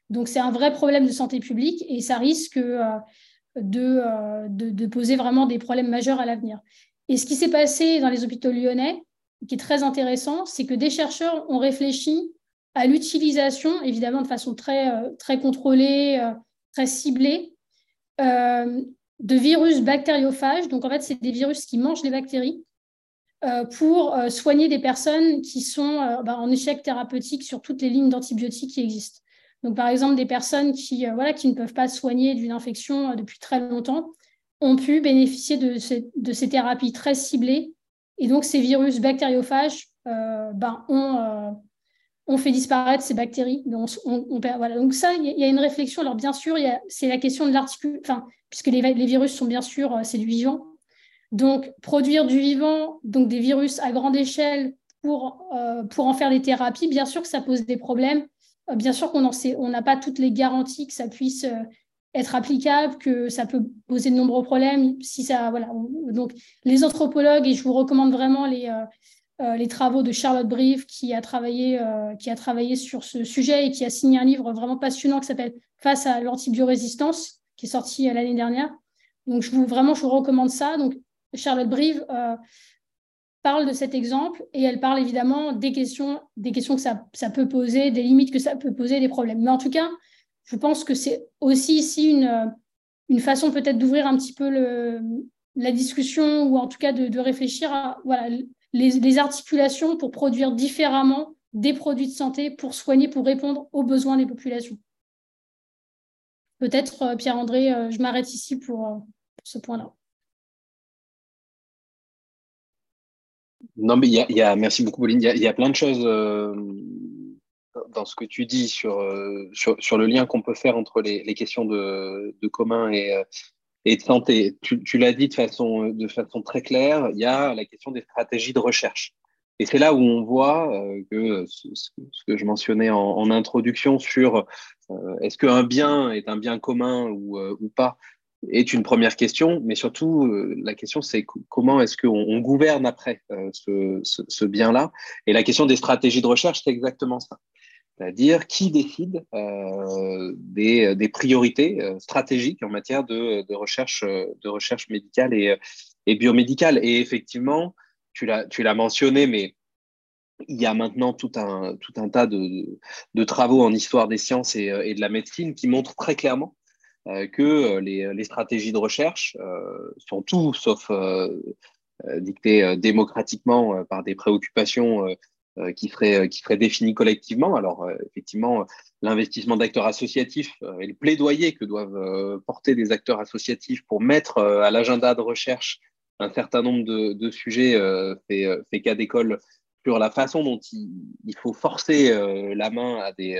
Donc c'est un vrai problème de santé publique et ça risque de, de, poser vraiment des problèmes majeurs à l'avenir. Et ce qui s'est passé dans les hôpitaux lyonnais, qui est très intéressant, c'est que des chercheurs ont réfléchi à l'utilisation, évidemment de façon très, très contrôlée, très ciblée, de virus bactériophages. Donc, en fait, c'est des virus qui mangent les bactéries euh, pour euh, soigner des personnes qui sont bah, en échec thérapeutique sur toutes les lignes d'antibiotiques qui existent. Donc, par exemple, des personnes qui, voilà, qui ne peuvent pas soigner d'une infection depuis très longtemps ont pu bénéficier de, de, ces thérapies très ciblées. Et donc, ces virus bactériophages ben, ont, on fait disparaître ces bactéries. Donc, voilà. donc ça, il y, a une réflexion. Alors bien sûr, c'est la question de l'articule, enfin, puisque les, virus sont bien sûr, euh, c'est du vivant. Donc produire du vivant, donc des virus à grande échelle pour, euh, pour en faire des thérapies, bien sûr que ça pose des problèmes. Euh, bien sûr qu'on n'a pas toutes les garanties que ça puisse être applicable, que ça peut poser de nombreux problèmes. Si ça, voilà. donc les anthropologues, et je vous recommande vraiment les les travaux de Charlotte Brive, qui a, travaillé, euh, qui a travaillé sur ce sujet et qui a signé un livre vraiment passionnant qui s'appelle Face à l'antibiorésistance, qui est sorti euh, l'année dernière. Donc, je vous, vraiment, je vous recommande ça. Donc, Charlotte Brive parle de cet exemple et elle parle évidemment des questions, des questions que ça, ça, peut poser, des limites que ça peut poser, des problèmes. Mais en tout cas, je pense que c'est aussi ici une, une façon peut-être d'ouvrir un petit peu le, la discussion ou en tout cas de, de réfléchir à voilà, les, articulations pour produire différemment des produits de santé pour soigner, pour répondre aux besoins des populations. Peut-être, euh, Pierre-André, euh, je m'arrête ici pour, euh, ce point-là. Non, mais il y, a, merci beaucoup, Pauline. Il y, a, plein de choses dans ce que tu dis sur, sur, le lien qu'on peut faire entre les, questions de commun et, et de santé. Tu, l'as dit de façon, très claire, il y a la question des stratégies de recherche. Et c'est là où on voit euh, que ce, que je mentionnais en, introduction sur euh, est-ce qu'un bien est un bien commun ou, euh, pas est une première question, mais surtout la question c'est comment est-ce qu'on on gouverne après ce bien-là. Et la question des stratégies de recherche, c'est exactement ça c'est-à-dire qui décide euh, des, des, priorités euh, stratégiques en matière de, recherche, de recherche médicale et, biomédicale. Et effectivement, tu l'as mentionné, mais il y a maintenant tout un, tout un tas de, travaux en histoire des sciences et, de la médecine qui montrent très clairement euh, que les, les, stratégies de recherche euh, sont tout sauf euh, dictées démocratiquement par des préoccupations euh, qui serait euh, qui serait défini collectivement. Alors euh, effectivement, l'investissement d'acteurs associatifs et le plaidoyer que doivent porter des acteurs associatifs pour mettre à l'agenda de recherche un certain nombre de, de sujets fait, fait cas d'école sur la façon dont il, il faut forcer la main à des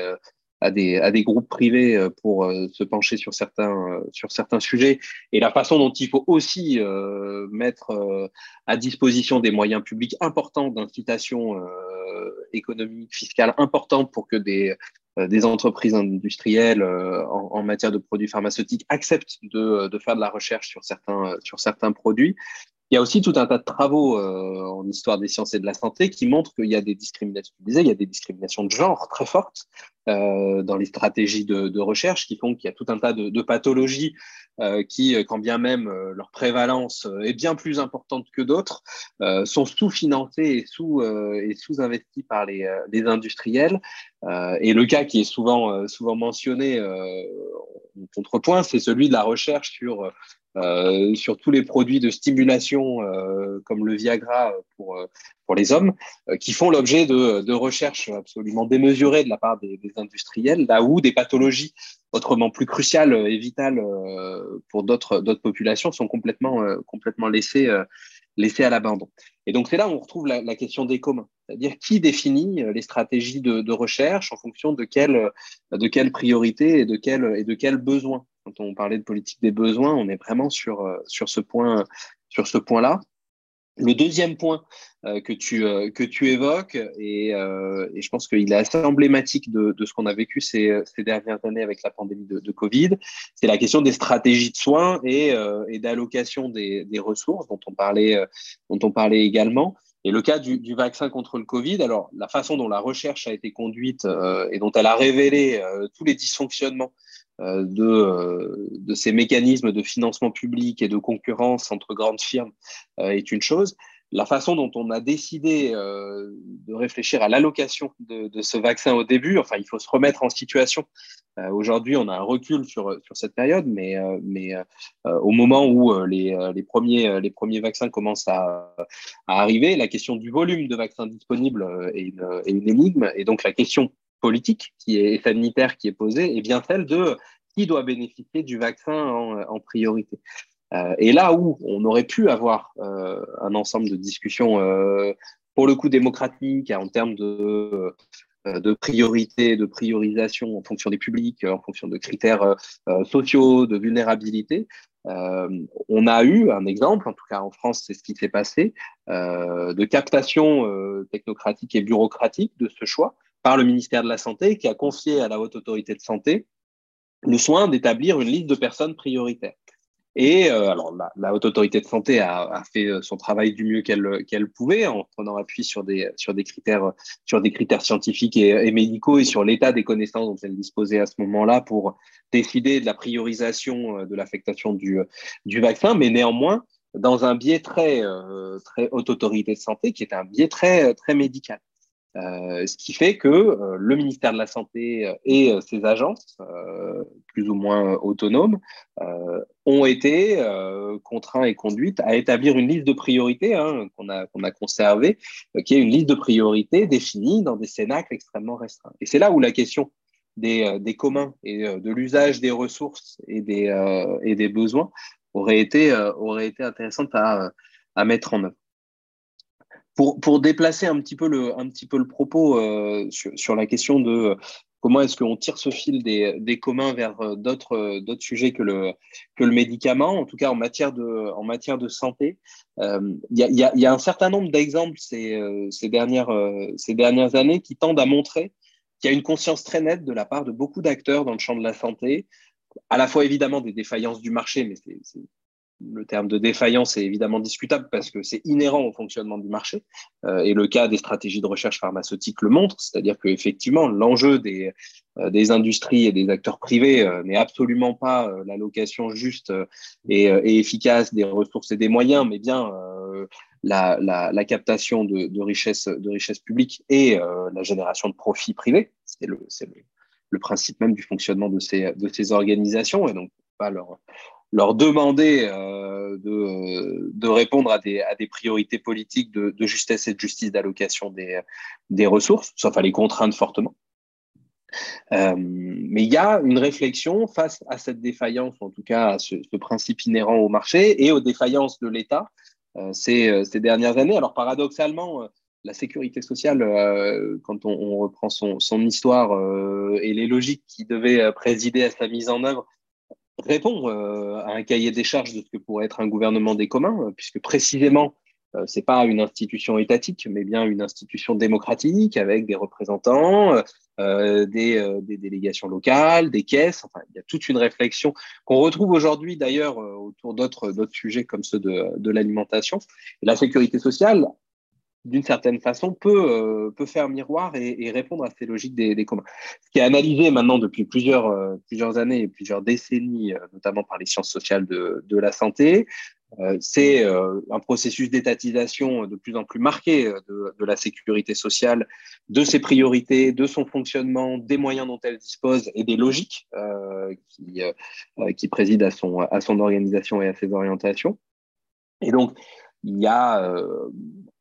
à des, à des groupes privés pour se pencher sur certains, sur certains sujets et la façon dont il faut aussi mettre à disposition des moyens publics importants d'incitation économique, fiscale importante pour que des, des entreprises industrielles en, en, matière de produits pharmaceutiques acceptent de, de, faire de la recherche sur certains, sur certains produits. Il y a aussi tout un tas de travaux euh, en histoire des sciences et de la santé qui montrent qu'il y a des discriminations. il y a des discriminations de genre très fortes euh, dans les stratégies de, recherche qui font qu'il y a tout un tas de, pathologies euh, qui, quand bien même leur prévalence est bien plus importante que d'autres, sont sous-financées et sous et sous-investies par les, les industriels. et le cas qui est souvent souvent mentionné en contrepoint, c'est celui de la recherche sur euh, sur tous les produits de stimulation euh, comme le Viagra pour, euh, pour les hommes, qui font l'objet de, de, recherches absolument démesurées de la part des, des, industriels, là où des pathologies autrement plus cruciales et vitales pour d'autres populations sont complètement, complètement laissées, laissées à l'abandon. Et donc c'est là où on retrouve la, la question des communs, c'est-à-dire qui définit les stratégies de, de, recherche en fonction de quelles de quelle priorités et de quels et de quels besoins? Quand on parlait de politique des besoins, on est vraiment sur, euh, sur ce point, sur ce point-là. Le deuxième point euh, que, tu, euh, que tu évoques, et, je pense qu'il est assez emblématique de, de ce qu'on a vécu ces, ces, dernières années avec la pandémie de, de Covid, c'est la question des stratégies de soins et, et d'allocation des, des, ressources dont on parlait, dont on parlait également. Et le cas du, du, vaccin contre le Covid, alors la façon dont la recherche a été conduite et dont elle a révélé tous les dysfonctionnements de, euh, de, ces mécanismes de financement public et de concurrence entre grandes firmes euh, est une chose. La façon dont on a décidé de réfléchir à l'allocation de, de, ce vaccin au début, enfin, il faut se remettre en situation. Aujourd'hui, on a un recul sur, sur cette période, mais, mais au moment où les, les, premiers, les premiers vaccins commencent à, à, arriver, la question du volume de vaccins disponibles est une, est une énigme. Et donc, la question politique qui est sanitaire qui est posée est bien celle de qui doit bénéficier du vaccin en, priorité. Euh, et là où on aurait pu avoir euh, un ensemble de discussions euh, pour le coup démocratiques en termes de, de priorité, de priorisation en fonction des publics, en fonction de critères sociaux, de vulnérabilité, on a eu un exemple, en tout cas en France, c'est ce qui s'est passé, de captation technocratique et bureaucratique de ce choix par le ministère de la Santé qui a confié à la Haute Autorité de Santé le soin d'établir une liste de personnes prioritaires. Et euh, alors, la, Haute Autorité de Santé a, fait euh, son travail du mieux qu'elle pouvait en prenant appui sur des, critères, scientifiques et, médicaux et sur l'état des connaissances dont elle disposait à ce moment-là pour décider de la priorisation euh, de l'affectation du, vaccin. Mais néanmoins, dans un biais très, très Haute Autorité de Santé qui est un biais très, très médical. Euh, ce qui fait que euh, le ministère de la Santé euh, et ses agences, plus ou moins autonomes, ont été contraints et conduites à établir une liste de priorités hein, qu'on a, conservée, qui est une liste de priorités définie dans des cénacles extrêmement restreints. Et c'est là où la question des, communs et de l'usage des ressources et des, besoins aurait été, intéressante à mettre en œuvre. Pour, déplacer un petit peu le, propos euh, sur, la question de euh, comment est-ce qu'on tire ce fil des, communs vers euh, d'autres sujets que le, médicament, en tout cas en matière de, santé. Il y, a, un certain nombre d'exemples ces, ces, dernières, ces dernières années qui tendent à montrer qu'il y a une conscience très nette de la part de beaucoup d'acteurs dans le champ de la santé, à la fois évidemment des défaillances du marché, mais c'est le terme de défaillance est évidemment discutable parce que c'est inhérent au fonctionnement du marché. Euh, et le cas des stratégies de recherche pharmaceutique le montre, c'est-à-dire qu'effectivement, l'enjeu des, euh, des industries et des acteurs privés euh, n'est absolument pas l'allocation juste et, efficace des ressources et des moyens, mais bien la, captation de, richesses publiques et la génération de profits privés. C'est le, principe même du fonctionnement de ces, de ces organisations. Et donc, pas leur leur demander euh, de, de, répondre à des, priorités politiques de, justesse et de justice d'allocation des, ressources, sauf à les contraindre fortement. Euh, mais il y a une réflexion face à cette défaillance, en tout cas à ce, principe inhérent au marché et aux défaillances de l'État euh, ces, dernières années. Alors paradoxalement, la sécurité sociale, euh, quand on, reprend son, histoire euh, et les logiques qui devaient présider à sa mise en œuvre, répond à un cahier des charges de ce que pourrait être un gouvernement des communs, puisque précisément, euh, c'est pas une institution étatique, mais bien une institution démocratique avec des représentants, euh, des, euh, délégations locales, des caisses. Enfin, il y a toute une réflexion qu'on retrouve aujourd'hui d'ailleurs euh, autour d'autres sujets comme ceux de, de l'alimentation. La sécurité sociale, d'une certaine façon, peut, euh, peut faire miroir et, et, répondre à ces logiques des, des, communs. Ce qui est analysé maintenant depuis plusieurs, plusieurs années et plusieurs décennies, notamment par les sciences sociales de, de la santé, euh, c'est euh, un processus d'étatisation de plus en plus marqué euh, de, la sécurité sociale, de ses priorités, de son fonctionnement, des moyens dont elle dispose et des logiques qui, qui président à son, à son organisation et à ses orientations. Et donc, il y a euh,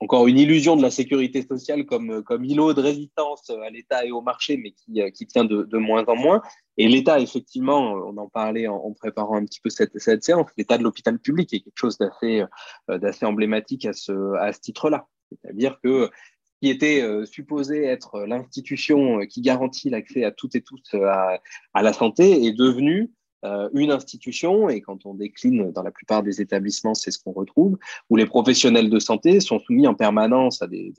encore une illusion de la sécurité sociale comme, comme îlot de résistance à l'État et au marché, mais qui, euh, qui tient de, moins en moins. Et l'État, effectivement, on en parlait en, préparant un petit peu cette, cette séance, l'État de l'hôpital public est quelque chose d'assez euh, d'assez emblématique à ce, à ce titre-là. C'est-à-dire que ce qui était supposé être l'institution qui garantit l'accès à toutes et tous à, à la santé est devenu euh, une institution, et quand on décline dans la plupart des établissements, c'est ce qu'on retrouve, où les professionnels de santé sont soumis en permanence à des,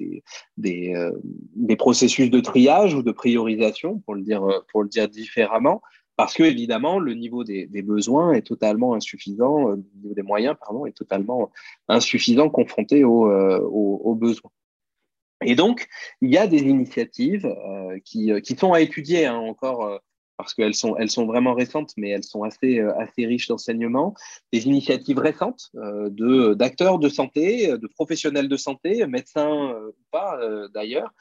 des, euh, des processus de triage ou de priorisation, pour le dire, pour le dire différemment, parce que évidemment le niveau des, besoins est totalement insuffisant, euh, le niveau des moyens pardon est totalement insuffisant confronté aux, aux, aux besoins. Et donc il y a des initiatives euh, qui, qui sont à étudier hein, encore parce qu'elles sont, elles sont vraiment récentes, mais elles sont assez, euh, assez riches d'enseignements. Des initiatives récentes euh, de, d'acteurs de santé, de professionnels de santé, médecins euh, ou pas d'ailleurs,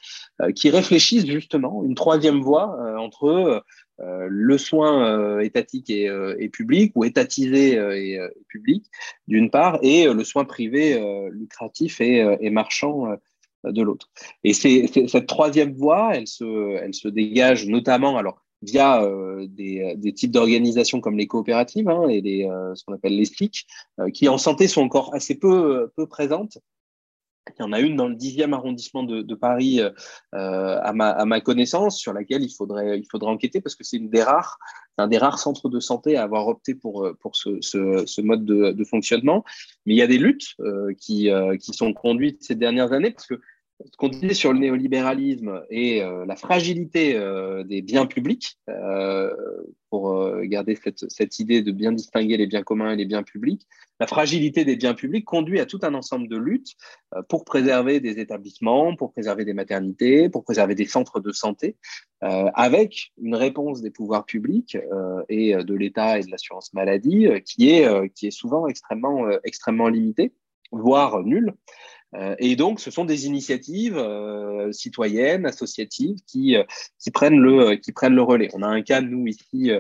qui réfléchissent justement une troisième voie entre le soin étatique et, public ou étatisé et, public d'une part et le soin privé lucratif et, marchand de l'autre. Et cette troisième voie, elle se, elle se dégage notamment, alors via euh, des, des, types d'organisations comme les coopératives hein, et les, euh, ce qu'on appelle les STIC, euh, qui en santé sont encore assez peu, peu présentes. Il y en a une dans le 10e arrondissement de, Paris, à ma, à, ma, connaissance, sur laquelle il faudrait, il faudrait enquêter parce que c'est une des rares, un des rares centres de santé à avoir opté pour, pour ce mode de, de, fonctionnement. Mais il y a des luttes qui, qui sont conduites ces dernières années parce que ce qu'on disait sur le néolibéralisme et euh, la fragilité euh, des biens publics, euh, pour garder cette, idée de bien distinguer les biens communs et les biens publics, la fragilité des biens publics conduit à tout un ensemble de luttes pour préserver des établissements, pour préserver des maternités, pour préserver des centres de santé, avec une réponse des pouvoirs publics et de l'État et de l'assurance maladie qui est, souvent extrêmement limitée, voire nulle. Euh, et donc, ce sont des initiatives euh, citoyennes, associatives, qui, euh, qui, prennent le, qui prennent le relais. On a un cas, nous, ici,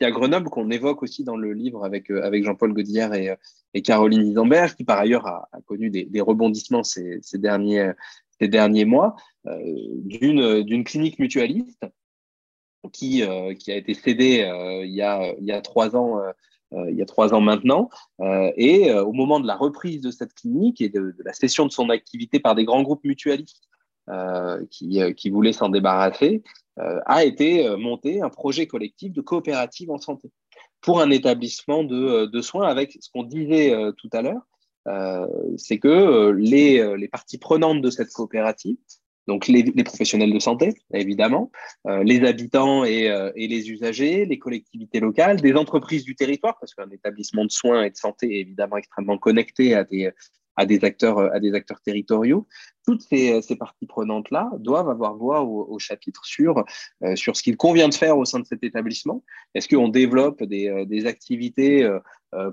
à Grenoble, qu'on évoque aussi dans le livre avec, avec Jean-Paul Godillard et, et Caroline Isambert, qui par ailleurs a, connu des, rebondissements ces, derniers, ces derniers mois, d'une clinique mutualiste qui, qui a été cédée il, y a, il y a trois ans il y a trois ans maintenant. Euh, et euh, au moment de la reprise de cette clinique et de, la cession de son activité par des grands groupes mutualistes qui, voulaient s'en débarrasser, a été monté un projet collectif de coopérative en santé pour un établissement de, soins avec ce qu'on disait tout à l'heure, euh, c'est que les, parties prenantes de cette coopérative donc les, professionnels de santé, évidemment, euh, les habitants euh, et, les usagers, les collectivités locales, des entreprises du territoire, parce qu'un établissement de soins et de santé est évidemment extrêmement connecté à des, à des acteurs, euh, à des acteurs territoriaux. Toutes ces, ces parties prenantes-là doivent avoir voix au, chapitre sur, euh, sur ce qu'il convient de faire au sein de cet établissement. Est-ce qu'on développe des, euh, activités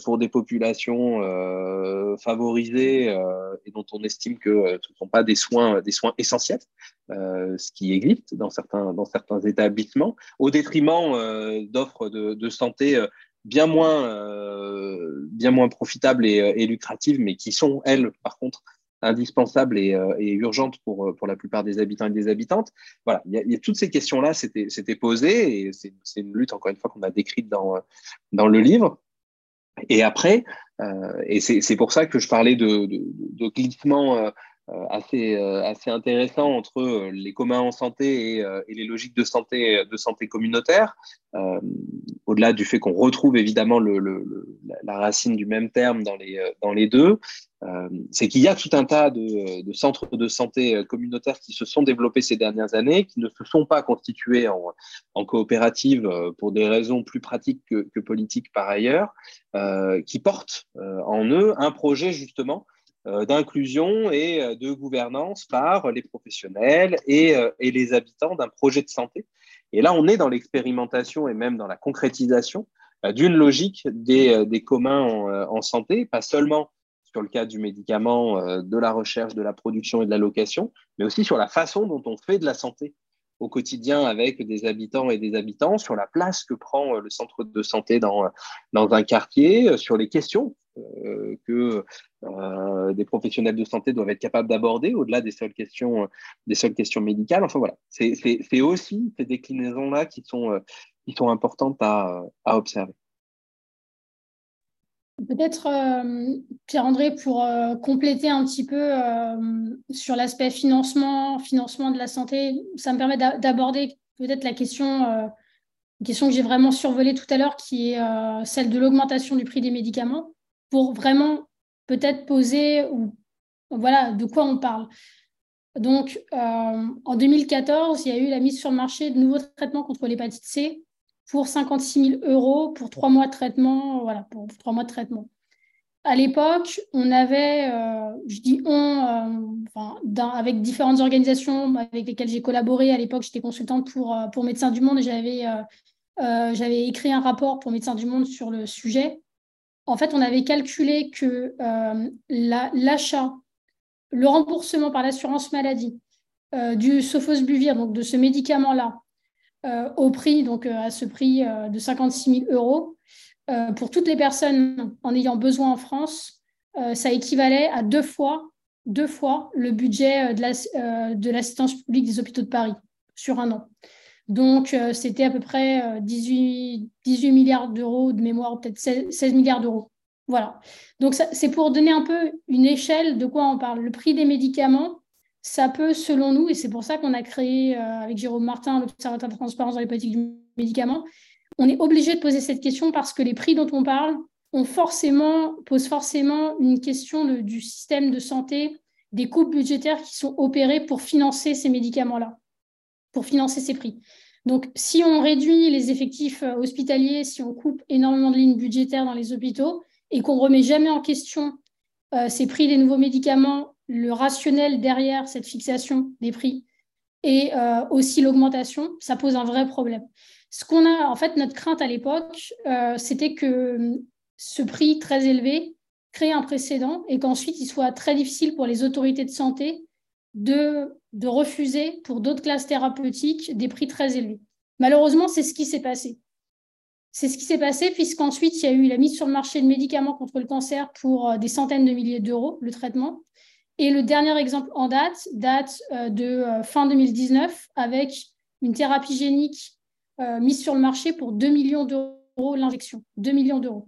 pour des populations favorisées et dont on estime que ce ne sont pas des soins, des soins essentiels, ce qui existe dans certains, dans certains établissements, au détriment d'offres de santé bien moins, euh, bien moins profitables et, euh, et, lucratives, mais qui sont, elles, par contre, indispensables et, euh, urgentes pour, pour la plupart des habitants et des habitantes. Voilà, il y a, toutes ces questions-là s'étaient posées et c'est une lutte, encore une fois, qu'on a décrite dans, dans le livre. Et après, et c'est pour ça que je parlais de, de, de glissement assez, assez intéressant entre les communs en santé et, les logiques de santé, de santé communautaire, au-delà du fait qu'on retrouve évidemment la racine du même terme dans les, dans les deux. Euh, c'est qu'il y a tout un tas de, centres de santé euh, communautaires qui se sont développés ces dernières années, qui ne se sont pas constitués en, coopérative euh, pour des raisons plus pratiques que, politiques par ailleurs, qui portent en eux un projet justement d'inclusion et de gouvernance par les professionnels et, les habitants d'un projet de santé. Et là, on est dans l'expérimentation et même dans la concrétisation d'une logique des, communs en, santé, pas seulement sur le cas du médicament, euh, de la recherche, de la production et de la location, mais aussi sur la façon dont on fait de la santé au quotidien avec des habitants et des habitants, sur la place que prend euh, le centre de santé dans, euh, dans un quartier, sur les questions que des professionnels de santé doivent être capables d'aborder au-delà des seules questions, des seules questions médicales. Enfin voilà, c'est aussi ces déclinaisons-là qui sont, qui sont importantes à, à observer. Peut-être, euh, Pierre-André, pour euh, compléter un petit peu euh, sur l'aspect financement, financement de la santé, ça me permet d'aborder peut-être la question, question que j'ai vraiment survolée tout à l'heure, qui est celle de l'augmentation du prix des médicaments, pour vraiment peut-être poser ou voilà de quoi on parle. Donc, en 2014, il y a eu la mise sur le marché de nouveaux traitements contre l'hépatite C pour 56 000 euros pour trois mois de traitement. Voilà, pour trois mois de traitement. À l'époque, on avait, euh, je dis on, euh, avec différentes organisations avec lesquelles j'ai collaboré. À l'époque, j'étais consultante pour, euh, Médecins du Monde et j'avais écrit un rapport pour Médecins du Monde sur le sujet. En fait, on avait calculé que l'achat, le remboursement par l'assurance maladie du sofosbuvir, donc de ce médicament-là, euh, au prix, donc euh, à ce prix euh, de 56 000 euros, pour toutes les personnes en ayant besoin en France, ça équivalait à deux fois le budget de l'assistance publique des hôpitaux de Paris sur un an. Donc, c'était à peu près 18, 18 milliards d'euros de mémoire, peut-être 16, milliards d'euros. Voilà. Donc, c'est pour donner un peu une échelle de quoi on parle. Le prix des médicaments, ça peut, selon nous, et c'est pour ça qu'on a créé euh, avec Jérôme Martin l'Observatoire de transparence dans les politiques du médicament, on est obligé de poser cette question parce que les prix dont on parle ont forcément, posent forcément une question du système de santé, des coupes budgétaires qui sont opérées pour financer ces médicaments-là, financer ces prix. Donc, si on réduit les effectifs euh, hospitaliers, si on coupe énormément de lignes budgétaires dans les hôpitaux et qu'on ne remet jamais en question euh, ces prix des nouveaux médicaments le rationnel derrière cette fixation des prix et euh, aussi l'augmentation, ça pose un vrai problème. Ce qu'on a, en fait, notre crainte à l'époque, c'était que ce prix très élevé crée un précédent et qu'ensuite il soit très difficile pour les autorités de santé de, refuser pour d'autres classes thérapeutiques des prix très élevés. Malheureusement, c'est ce qui s'est passé. C'est ce qui s'est passé puisqu'ensuite il y a eu la mise sur le marché de médicaments contre le cancer pour euh, des centaines de milliers d'euros, le traitement. Et le dernier exemple en date date euh, de euh, fin 2019 avec une thérapie génique mise sur le marché pour 2 millions d'euros l'injection. 2 millions d'euros.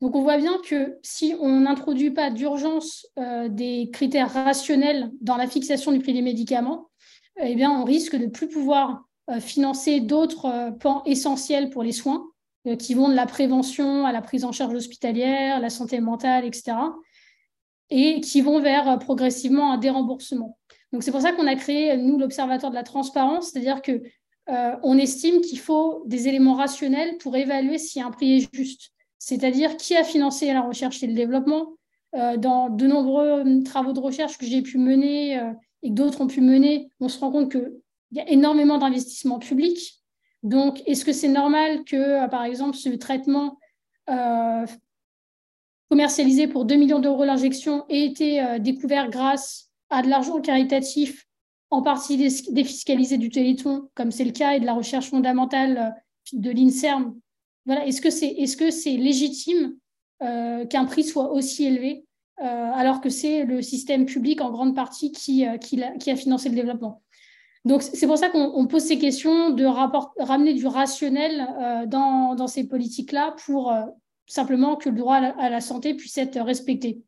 Donc on voit bien que si on n'introduit pas d'urgence des critères rationnels dans la fixation du prix des médicaments, eh bien on risque de ne plus pouvoir financer d'autres pans essentiels pour les soins qui vont de la prévention à la prise en charge hospitalière, la santé mentale, etc et qui vont vers euh, progressivement un déremboursement. Donc c'est pour ça qu'on a créé, nous, l'Observatoire de la transparence, c'est-à-dire que euh, on estime qu'il faut des éléments rationnels pour évaluer si un prix est juste. C'est-à-dire qui a financé la recherche et le développement. Euh, dans de nombreux travaux de recherche que j'ai pu mener et que d'autres ont pu mener, on se rend compte qu'il y a énormément d'investissements publics. Donc, est-ce que c'est normal que, par exemple, ce traitement commercialisé pour 2 millions d'euros l'injection ait été euh, découvert grâce à de l'argent caritatif, en partie défiscalisé du Téléthon, comme c'est le cas, et de la recherche fondamentale euh, de l'INSERM? Est-ce que c'est est -ce c'est légitime euh, qu'un prix soit aussi élevé alors que c'est le système public en grande partie qui, qui, a, financé le développement? Donc, c'est pour ça qu'on pose ces questions de ramener du rationnel dans, ces politiques-là pour simplement que le droit à la, santé puisse être respecté.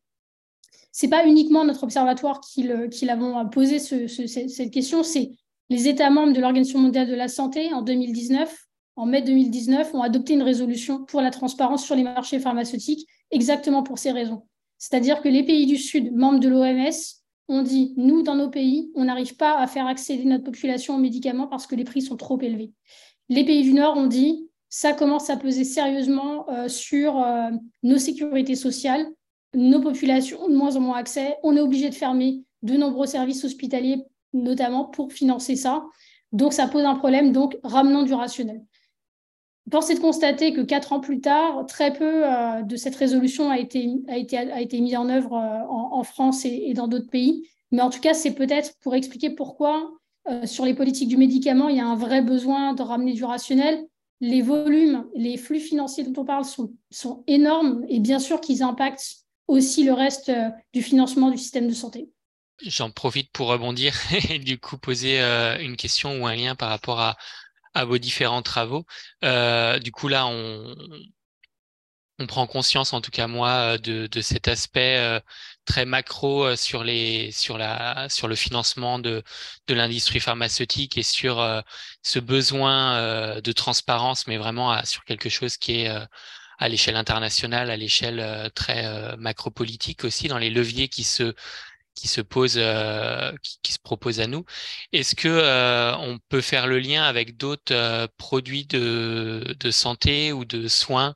c'est pas uniquement notre observatoire qui, l'avons posé cette question, c'est les États membres de l'Organisation mondiale de la santé en 2019, en mai 2019, ont adopté une résolution pour la transparence sur les marchés pharmaceutiques, exactement pour ces raisons. C'est-à-dire que les pays du Sud, membres de l'OMS, ont dit, nous, dans nos pays, on n'arrive pas à faire accéder notre population aux médicaments parce que les prix sont trop élevés. Les pays du Nord ont dit, ça commence à peser sérieusement euh, sur euh, nos sécurités sociales, nos populations ont de moins en moins accès, on est obligé de fermer de nombreux services hospitaliers, notamment pour financer ça. Donc, ça pose un problème, donc ramenons du rationnel. Force est de constater que quatre ans plus tard, très peu euh, de cette résolution a été, mise en œuvre euh, en, France et, dans d'autres pays. Mais en tout cas, c'est peut-être pour expliquer pourquoi, euh, sur les politiques du médicament, il y a un vrai besoin de ramener du rationnel. Les volumes, les flux financiers dont on parle sont, énormes et bien sûr qu'ils impactent aussi le reste du financement du système de santé. J'en profite pour rebondir [laughs] et du coup poser une question ou un lien par rapport à, à vos différents travaux. Euh, du coup, là, on, on prend conscience, en tout cas moi, de, de cet aspect très macro sur les sur la sur le financement de de l'industrie pharmaceutique et sur ce besoin de transparence, mais vraiment sur quelque chose qui est à l'échelle internationale, à l'échelle euh, très euh, macro-politique aussi, dans les leviers qui se qui se posent, euh, qui, se proposent à nous. Est-ce que on peut faire le lien avec d'autres produits de, de santé ou de soins,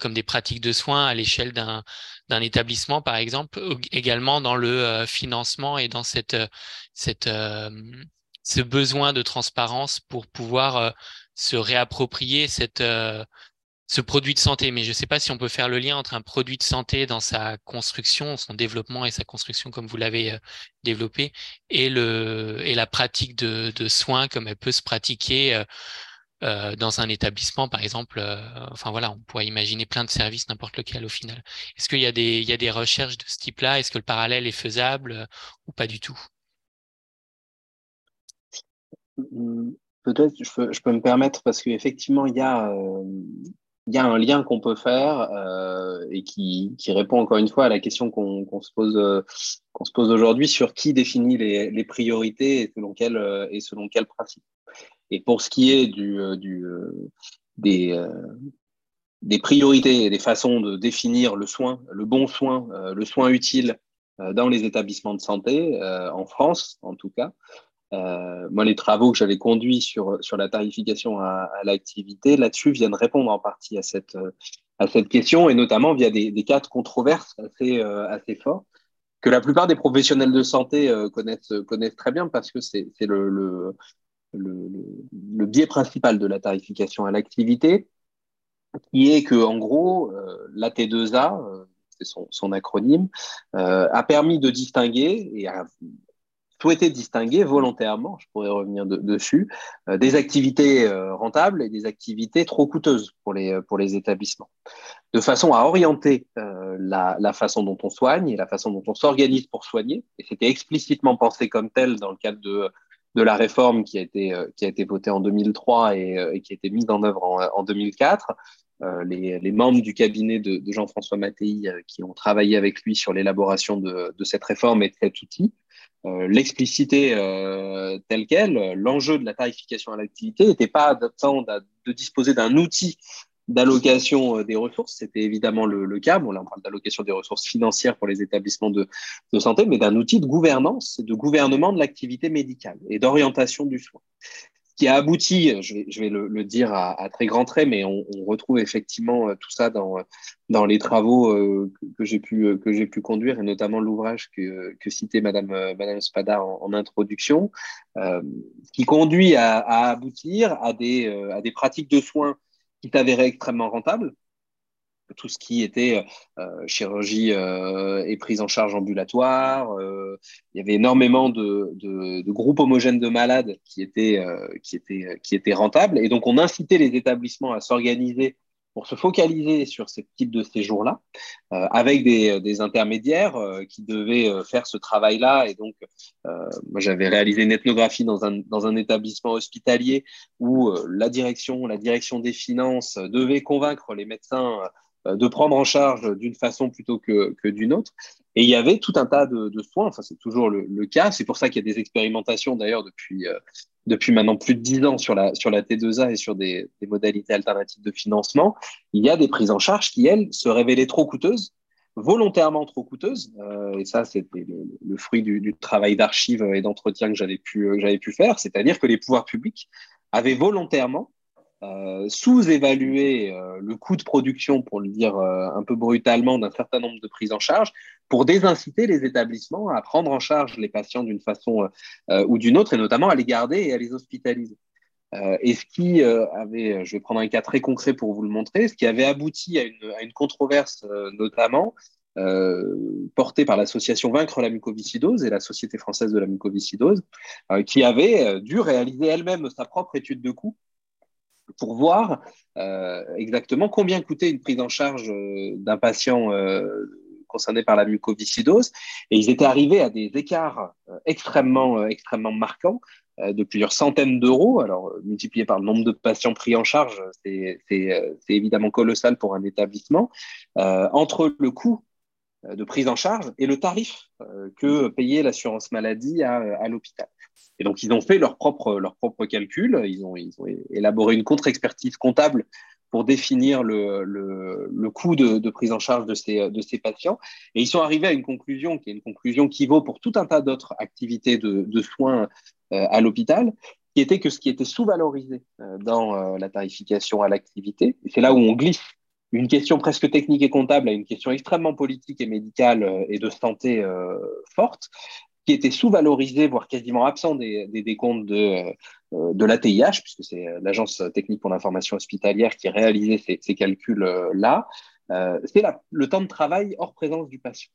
comme des pratiques de soins à l'échelle d'un d'un établissement, par exemple, également dans le financement et dans cette cette ce besoin de transparence pour pouvoir se réapproprier cette ce produit de santé, mais je ne sais pas si on peut faire le lien entre un produit de santé dans sa construction, son développement et sa construction comme vous l'avez euh, développé, et, le, et la pratique de, soins comme elle peut se pratiquer euh, euh dans un établissement, par exemple. Enfin voilà, on pourrait imaginer plein de services, n'importe lequel au final. Est-ce qu'il y, a des, il y a des recherches de ce type-là? Est-ce que le parallèle est faisable ou pas du tout? Mmh, Peut-être je je peux me permettre parce qu'effectivement, il y a il y a un lien qu'on peut faire euh, et qui, répond encore une fois à la question qu'on se pose, euh, pose aujourd'hui sur qui définit les, priorités et selon quel euh, et selon principe. Et pour ce qui est euh, des, des priorités et des façons de définir le soin, le bon soin, le soin utile dans les établissements de santé en France, en tout cas, euh, moi, les travaux que j'avais conduits sur, sur la tarification à, l'activité, là-dessus, viennent répondre en partie à cette, euh, à cette question, et notamment via des, cas de controverses assez, euh, assez forts, que la plupart des professionnels de santé connaissent, connaissent très bien parce que c'est le, le, le, le, biais principal de la tarification à l'activité, qui est que, en gros, la T2A, c'est son, son, acronyme, a permis de distinguer et a souhaité distinguer volontairement, je pourrais revenir dessus, euh, des activités euh, rentables et des activités trop coûteuses pour les, euh, pour les établissements, de façon à orienter la, la, façon dont on soigne et la façon dont on s'organise pour soigner. Et c'était explicitement pensé comme tel dans le cadre de, de la réforme qui a été, qui a été votée en 2003 et, qui a été mise en œuvre en, en 2004. Euh, les, les, membres du cabinet de, Jean-François Mattei qui ont travaillé avec lui sur l'élaboration de, de, cette réforme et de cet outil euh, l'expliciter euh, tel quel, l'enjeu de la tarification à l'activité n'était pas de, disposer d'un outil d'allocation euh, des ressources, c'était évidemment le, cas. On parle d'allocation des ressources financières pour les établissements de, de santé, mais d'un outil de gouvernance de gouvernement de l'activité médicale et d'orientation du soin qui a abouti, je vais, je vais le, le, dire à, à, très grands traits, mais on, on, retrouve effectivement euh, tout ça dans, dans les travaux euh, que, j'ai pu, euh, que j'ai pu conduire, et notamment l'ouvrage que, que citait Madame, Madame Spada en, en introduction, euh, qui conduit à, à, aboutir à des, à des pratiques de soins qui s'avéraient extrêmement rentables, tout ce qui était euh, chirurgie euh, et prise en charge ambulatoire. Euh, il y avait énormément de, de, groupes homogènes de malades qui étaient, euh, qui, étaient, qui étaient rentables. Et donc, on incitait les établissements à s'organiser pour se focaliser sur ce type de séjours-là, euh, avec des, des intermédiaires qui devaient faire ce travail-là. Et donc, moi, j'avais réalisé une ethnographie dans un, dans un établissement hospitalier où la direction, la direction des finances devait convaincre les médecins de prendre en charge d'une façon plutôt que, d'une autre. Et il y avait tout un tas de, soins, enfin c'est toujours le, cas, c'est pour ça qu'il y a des expérimentations d'ailleurs depuis, depuis maintenant plus de dix ans sur la, sur la T2A et sur des, modalités alternatives de financement. Il y a des prises en charge qui, elles, se révélaient trop coûteuses volontairement trop coûteuse. Euh, et ça, c'était le, fruit du, travail d'archives et d'entretien que j'avais pu, j'avais pu faire. C'est-à-dire que les pouvoirs publics avaient volontairement euh, sous-évalué euh, le coût de production, pour le dire un peu brutalement, d'un certain nombre de prises en charge pour désinciter les établissements à prendre en charge les patients d'une façon ou d'une autre, et notamment à les garder et à les hospitaliser. Euh, et ce qui euh, avait, je vais prendre un cas très concret pour vous le montrer, ce qui avait abouti à une, controverse euh, notamment portée par l'association Vaincre la mucoviscidose et la Société française de la mucoviscidose, qui avait dû réaliser elle-même sa propre étude de coût pour voir exactement combien coûtait une prise en charge d'un patient concerné par la mucoviscidose. Et ils étaient arrivés à des écarts extrêmement, extrêmement marquants euh, de plusieurs centaines d'euros. Alors, euh, multiplié par le nombre de patients pris en charge, c'est euh, évidemment colossal pour un établissement. entre le coût de prise en charge et le tarif que payait l'assurance maladie à, à l'hôpital. Et donc, ils ont fait leur propre, leur propre calcul, ils ont, ils ont élaboré une contre-expertise comptable pour définir le, le, coût de, prise en charge de ces, de ces patients. Et ils sont arrivés à une conclusion qui est une conclusion qui vaut pour tout un tas d'autres activités de, de soins euh, à l'hôpital, qui était que ce qui était sous-valorisé euh, dans euh, la tarification à l'activité, c'est là où on glisse une question presque technique et comptable à une question extrêmement politique et médicale et de santé forte, qui était sous-valorisé, voire quasiment absent des, des décomptes de, de l'ATIH, puisque c'est l'Agence technique pour l'information hospitalière qui réalisait ces, ces calculs-là, c'est le temps de travail hors présence du patient.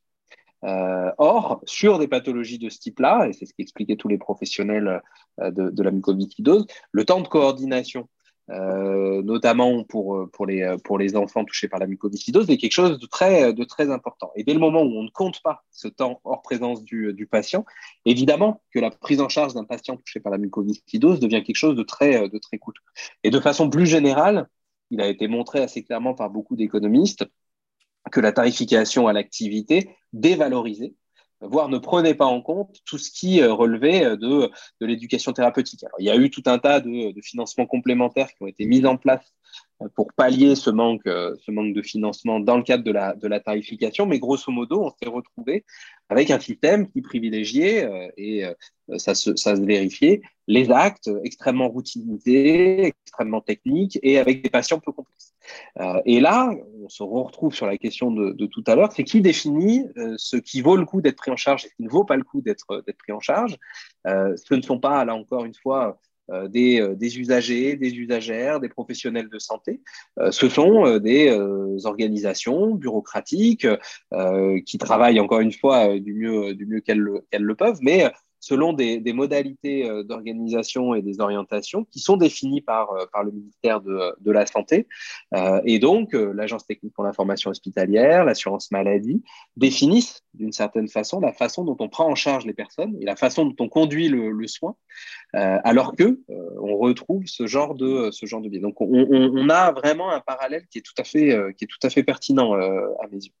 Euh, or, sur des pathologies de ce type-là, et c'est ce qu'expliquaient tous les professionnels euh, de, de, la mucoviscidose, le temps de coordination, euh, notamment pour, pour, les, pour les enfants touchés par la mucoviscidose, est quelque chose de très, de très important. Et dès le moment où on ne compte pas ce temps hors présence du, du patient, évidemment que la prise en charge d'un patient touché par la mucoviscidose devient quelque chose de très, de très coûteux. Et de façon plus générale, il a été montré assez clairement par beaucoup d'économistes que la tarification à l'activité dévalorisait, voire ne prenait pas en compte tout ce qui euh, relevait euh, de, de l'éducation thérapeutique. Il y a eu tout un tas de, de, financements complémentaires qui ont été mis en place euh, pour pallier ce manque, ce manque de financement dans le cadre de la, de la tarification, mais grosso modo, on s'est retrouvé avec un système qui privilégiait, et ça se, ça se vérifiait, les actes extrêmement routinisés, extrêmement techniques et avec des patients peu complexes. Euh, et là, on se retrouve sur la question de, tout à l'heure, c'est qui définit euh, ce qui vaut le coup d'être pris en charge et ce qui ne vaut pas le coup d'être pris en charge. Euh, ce ne sont pas, là encore une fois, des, usagers, des usagères, des professionnels de santé. ce sont des organisations bureaucratiques qui travaillent encore une fois du mieux, du mieux qu'elles le, le, peuvent, mais selon des, modalités euh, d'organisation et des orientations qui sont définies par, euh, le ministère de, la Santé. Euh, et donc, l'Agence technique pour l'information hospitalière, l'assurance maladie, définissent d'une certaine façon la façon dont on prend en charge les personnes et la façon dont on conduit le, soin, alors que on retrouve ce genre de ce genre de biais. Donc, on, on, a vraiment un parallèle qui est tout à fait qui est tout à fait pertinent à mes yeux.